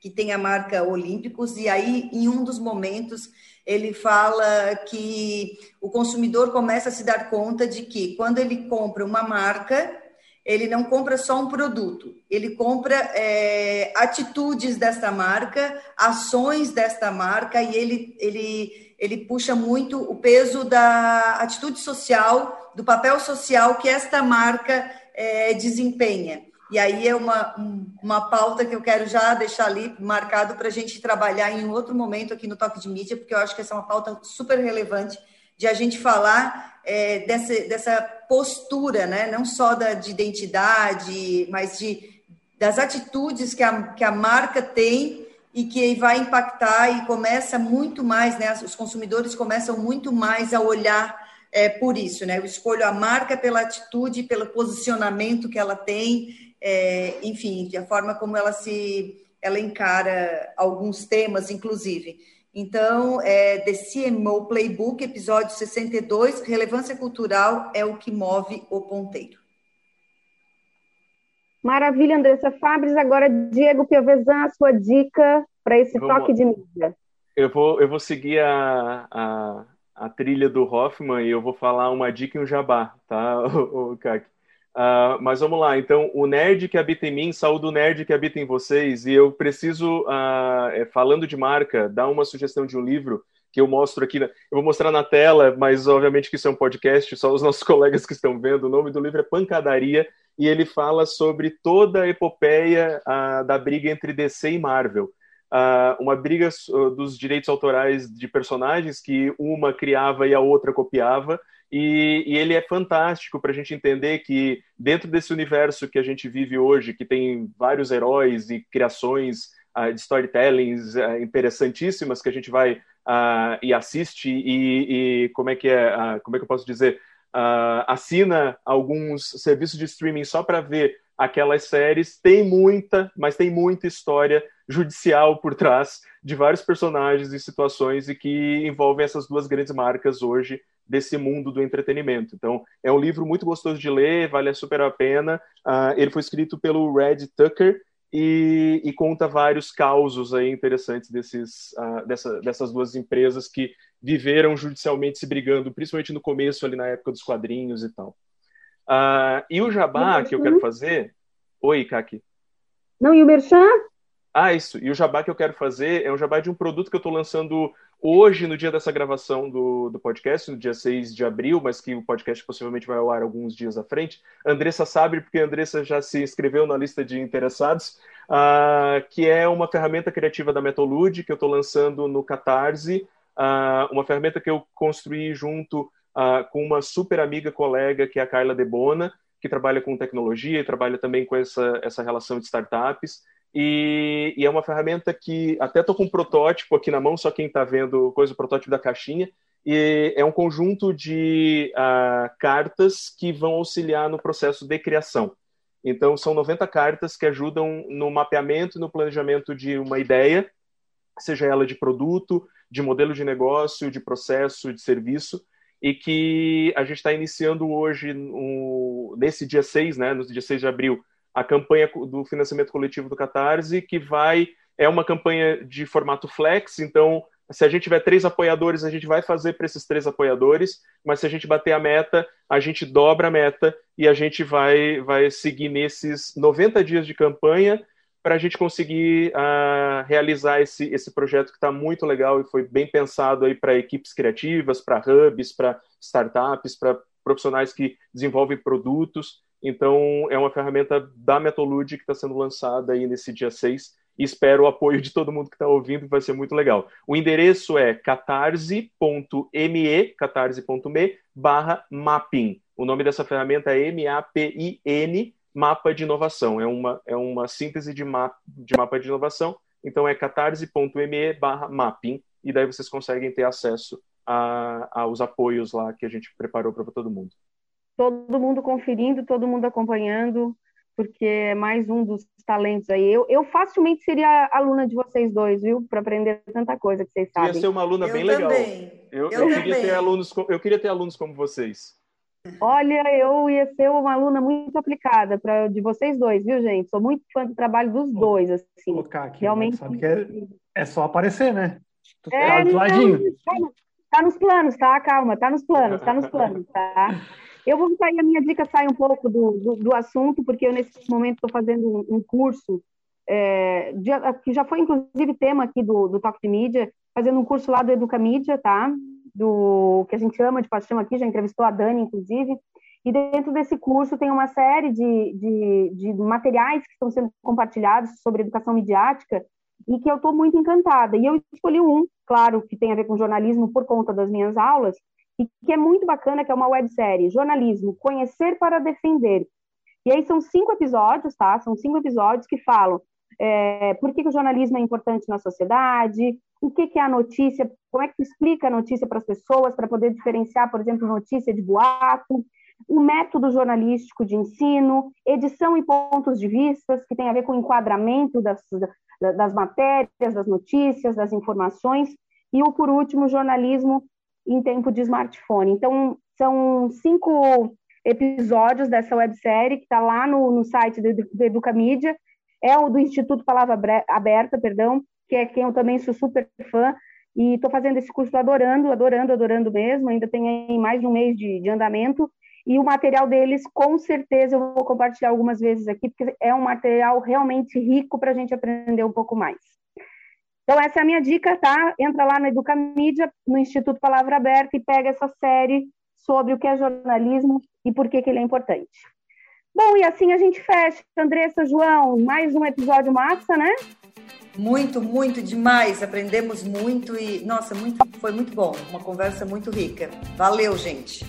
S3: que tem a marca Olímpicos, e aí em um dos momentos ele fala que o consumidor começa a se dar conta de que quando ele compra uma marca, ele não compra só um produto, ele compra é, atitudes desta marca, ações desta marca, e ele, ele, ele puxa muito o peso da atitude social, do papel social que esta marca é, desempenha. e aí é uma, uma pauta que eu quero já deixar ali marcado para a gente trabalhar em outro momento aqui no Toque de Mídia, porque eu acho que essa é uma pauta super relevante de a gente falar é, dessa, dessa postura, né? não só da, de identidade, mas de, das atitudes que a, que a marca tem e que vai impactar e começa muito mais, né? Os consumidores começam muito mais a olhar é, por isso, né? Eu escolho a marca pela atitude, pelo posicionamento que ela tem, é, enfim, a forma como ela se ela encara alguns temas, inclusive. Então, é, The CMO Playbook, episódio 62, relevância cultural é o que move o ponteiro.
S2: Maravilha, Andressa Fabres. Agora, Diego Piovesan, a sua dica para esse Vamos, toque de mídia.
S6: Eu vou, eu vou seguir a, a, a, trilha do Hoffman e eu vou falar uma dica e um jabá, tá, o, o Kaki? Uh, mas vamos lá, então, o nerd que habita em mim, saúde o nerd que habita em vocês, e eu preciso, uh, falando de marca, dar uma sugestão de um livro que eu mostro aqui, eu vou mostrar na tela, mas obviamente que isso é um podcast, só os nossos colegas que estão vendo, o nome do livro é Pancadaria, e ele fala sobre toda a epopeia uh, da briga entre DC e Marvel. uma briga dos direitos autorais de personagens que uma criava e a outra copiava, e, e, ele é fantástico para a gente entender que dentro desse universo que a gente vive hoje, que tem vários heróis e criações uh, de storytellings uh, interessantíssimas que a gente vai uh, e assiste e, e, como é que é, como é que eu posso dizer, assina alguns serviços de streaming só para ver aquelas séries, tem muita, mas tem muita história judicial por trás de vários personagens e situações e que envolvem essas duas grandes marcas hoje desse mundo do entretenimento. Então, é um livro muito gostoso de ler, vale super a pena. Uh, ele foi escrito pelo Red Tucker e, e conta vários causos aí interessantes desses, uh, dessa, dessas duas empresas que viveram judicialmente se brigando, principalmente no começo, ali na época dos quadrinhos e tal. Uh, e o jabá que eu quero fazer... Oi, Kaki.
S2: Não, e o Merchan?
S6: Ah, isso. E o jabá que eu quero fazer é um jabá de um produto que eu estou lançando hoje, no dia dessa gravação do, do podcast, no dia 6 de abril, mas que o podcast possivelmente vai ao ar alguns dias à frente. Andressa sabe, porque a Andressa já se inscreveu na lista de interessados, uh, que é uma ferramenta criativa da Metolude, que eu estou lançando no Catarse, uh, uma ferramenta que eu construí junto uh, com uma super amiga colega, que é a Carla Debona, que trabalha com tecnologia e trabalha também com essa, essa relação de startups. E, e, é uma ferramenta que até estou com um protótipo aqui na mão, só quem está vendo coisa, o protótipo da caixinha. E é um conjunto de uh, cartas que vão auxiliar no processo de criação. Então, são 90 cartas que ajudam no mapeamento e no planejamento de uma ideia, seja ela de produto, de modelo de negócio, de processo, de serviço, e que a gente está iniciando hoje, um, nesse dia 6, né, no dia 6 de abril, a campanha do financiamento coletivo do Catarse, que vai é uma campanha de formato flex, então se a gente tiver três apoiadores, a gente vai fazer para esses três apoiadores, mas se a gente bater a meta, a gente dobra a meta e a gente vai, vai seguir nesses 90 dias de campanha para a gente conseguir uh, realizar esse, esse projeto que está muito legal e foi bem pensado aí para equipes criativas, para hubs, para startups, para profissionais que desenvolvem produtos. Então, é uma ferramenta da Metolude que está sendo lançada aí nesse dia 6 e espero o apoio de todo mundo que está ouvindo, vai ser muito legal. O endereço é catarse.me, catarse.me, barra mapping. O nome dessa ferramenta é M-A-P-I-N, Mapa de Inovação. É uma, é uma síntese de, mapa de mapa de inovação. Então, é catarse.me, barra mapping, e daí vocês conseguem ter acesso aos apoios lá que a gente preparou para todo mundo
S2: todo mundo conferindo, todo mundo acompanhando, porque é mais um dos talentos aí. Eu, eu facilmente seria aluna de vocês dois, viu? Para aprender tanta coisa que vocês sabem.
S6: Ia ser uma aluna
S3: eu
S6: bem
S3: também.
S6: legal. Eu, eu, eu queria ter alunos, eu queria ter alunos como vocês.
S2: Olha, eu ia ser uma aluna muito aplicada para de vocês dois, viu, gente? Sou muito fã do trabalho dos dois, assim.
S5: Aqui, realmente. Sabe que é, é só aparecer, né?
S2: É, tá, não, tá nos planos, tá? Calma, tá nos planos, tá nos planos, tá? Eu vou sair, a minha dica sai um pouco do, do, do assunto, porque eu nesse momento estou fazendo um, um curso, é, de, que já foi inclusive tema aqui do, do Talk de Mídia, fazendo um curso lá do Educa Mídia, tá? Do que a gente ama de paixão aqui, já entrevistou a Dani, inclusive. E dentro desse curso tem uma série de, de, de materiais que estão sendo compartilhados sobre educação midiática e que eu estou muito encantada. E eu escolhi um, claro, que tem a ver com jornalismo por conta das minhas aulas, e que é muito bacana, que é uma websérie, Jornalismo, Conhecer para Defender. E aí são cinco episódios, tá? São cinco episódios que falam é, por que, que, o jornalismo é importante na sociedade, o que, que é a notícia, como é que tu explica a notícia para as pessoas, para poder diferenciar, por exemplo, notícia de boato, o método jornalístico de ensino, edição e pontos de vista, que tem a ver com o enquadramento das, das matérias, das notícias, das informações, e o, por último, jornalismo em tempo de smartphone. Então, são cinco episódios dessa websérie que está lá no, no site do, do Educamídia, é o do Instituto Palavra Aberta, perdão, que é quem eu também sou super fã, e estou fazendo esse curso adorando, adorando, adorando mesmo, ainda tem mais de um mês de, de andamento, e o material deles, com certeza, eu vou compartilhar algumas vezes aqui, porque é um material realmente rico para a gente aprender um pouco mais. Então, essa é a minha dica, tá? Entra lá no Educamídia, no Instituto Palavra Aberta, e pega essa série sobre o que é jornalismo e por que, que ele é importante. Bom, e assim a gente fecha. Andressa, João, mais um episódio massa, né?
S3: Muito, muito demais. Aprendemos muito e, nossa, muito, foi muito bom. Uma conversa muito rica. Valeu, gente.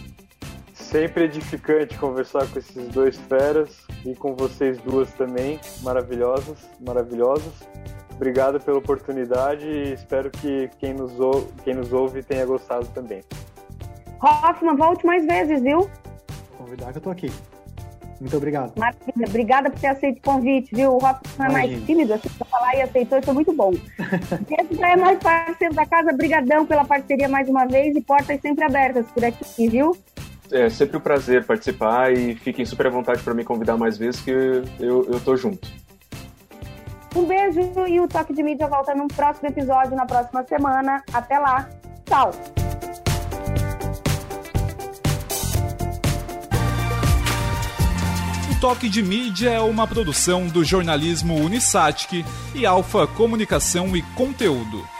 S4: Sempre edificante conversar com esses dois feras e com vocês duas também, maravilhosas, maravilhosas. Obrigado pela oportunidade e espero que quem nos, ouve, quem nos ouve tenha gostado também.
S2: Hoffman, volte mais vezes, viu?
S5: Convidar que eu tô aqui. Muito obrigado.
S2: Maravilha, obrigada por ter aceito o convite, viu? O Hoffman é mais tímido, assim, pra falar e aceitou, isso foi muito bom. Esse já é mais parceiro da casa, brigadão pela parceria mais uma vez e portas sempre abertas por aqui, viu?
S6: É sempre um prazer participar e fiquem super à vontade para me convidar mais vezes que eu, eu tô junto.
S2: Um beijo e o Toque de Mídia volta num próximo episódio na próxima semana. Até lá. Tchau.
S1: O Toque de Mídia é uma produção do jornalismo Unisatic e Alfa Comunicação e Conteúdo.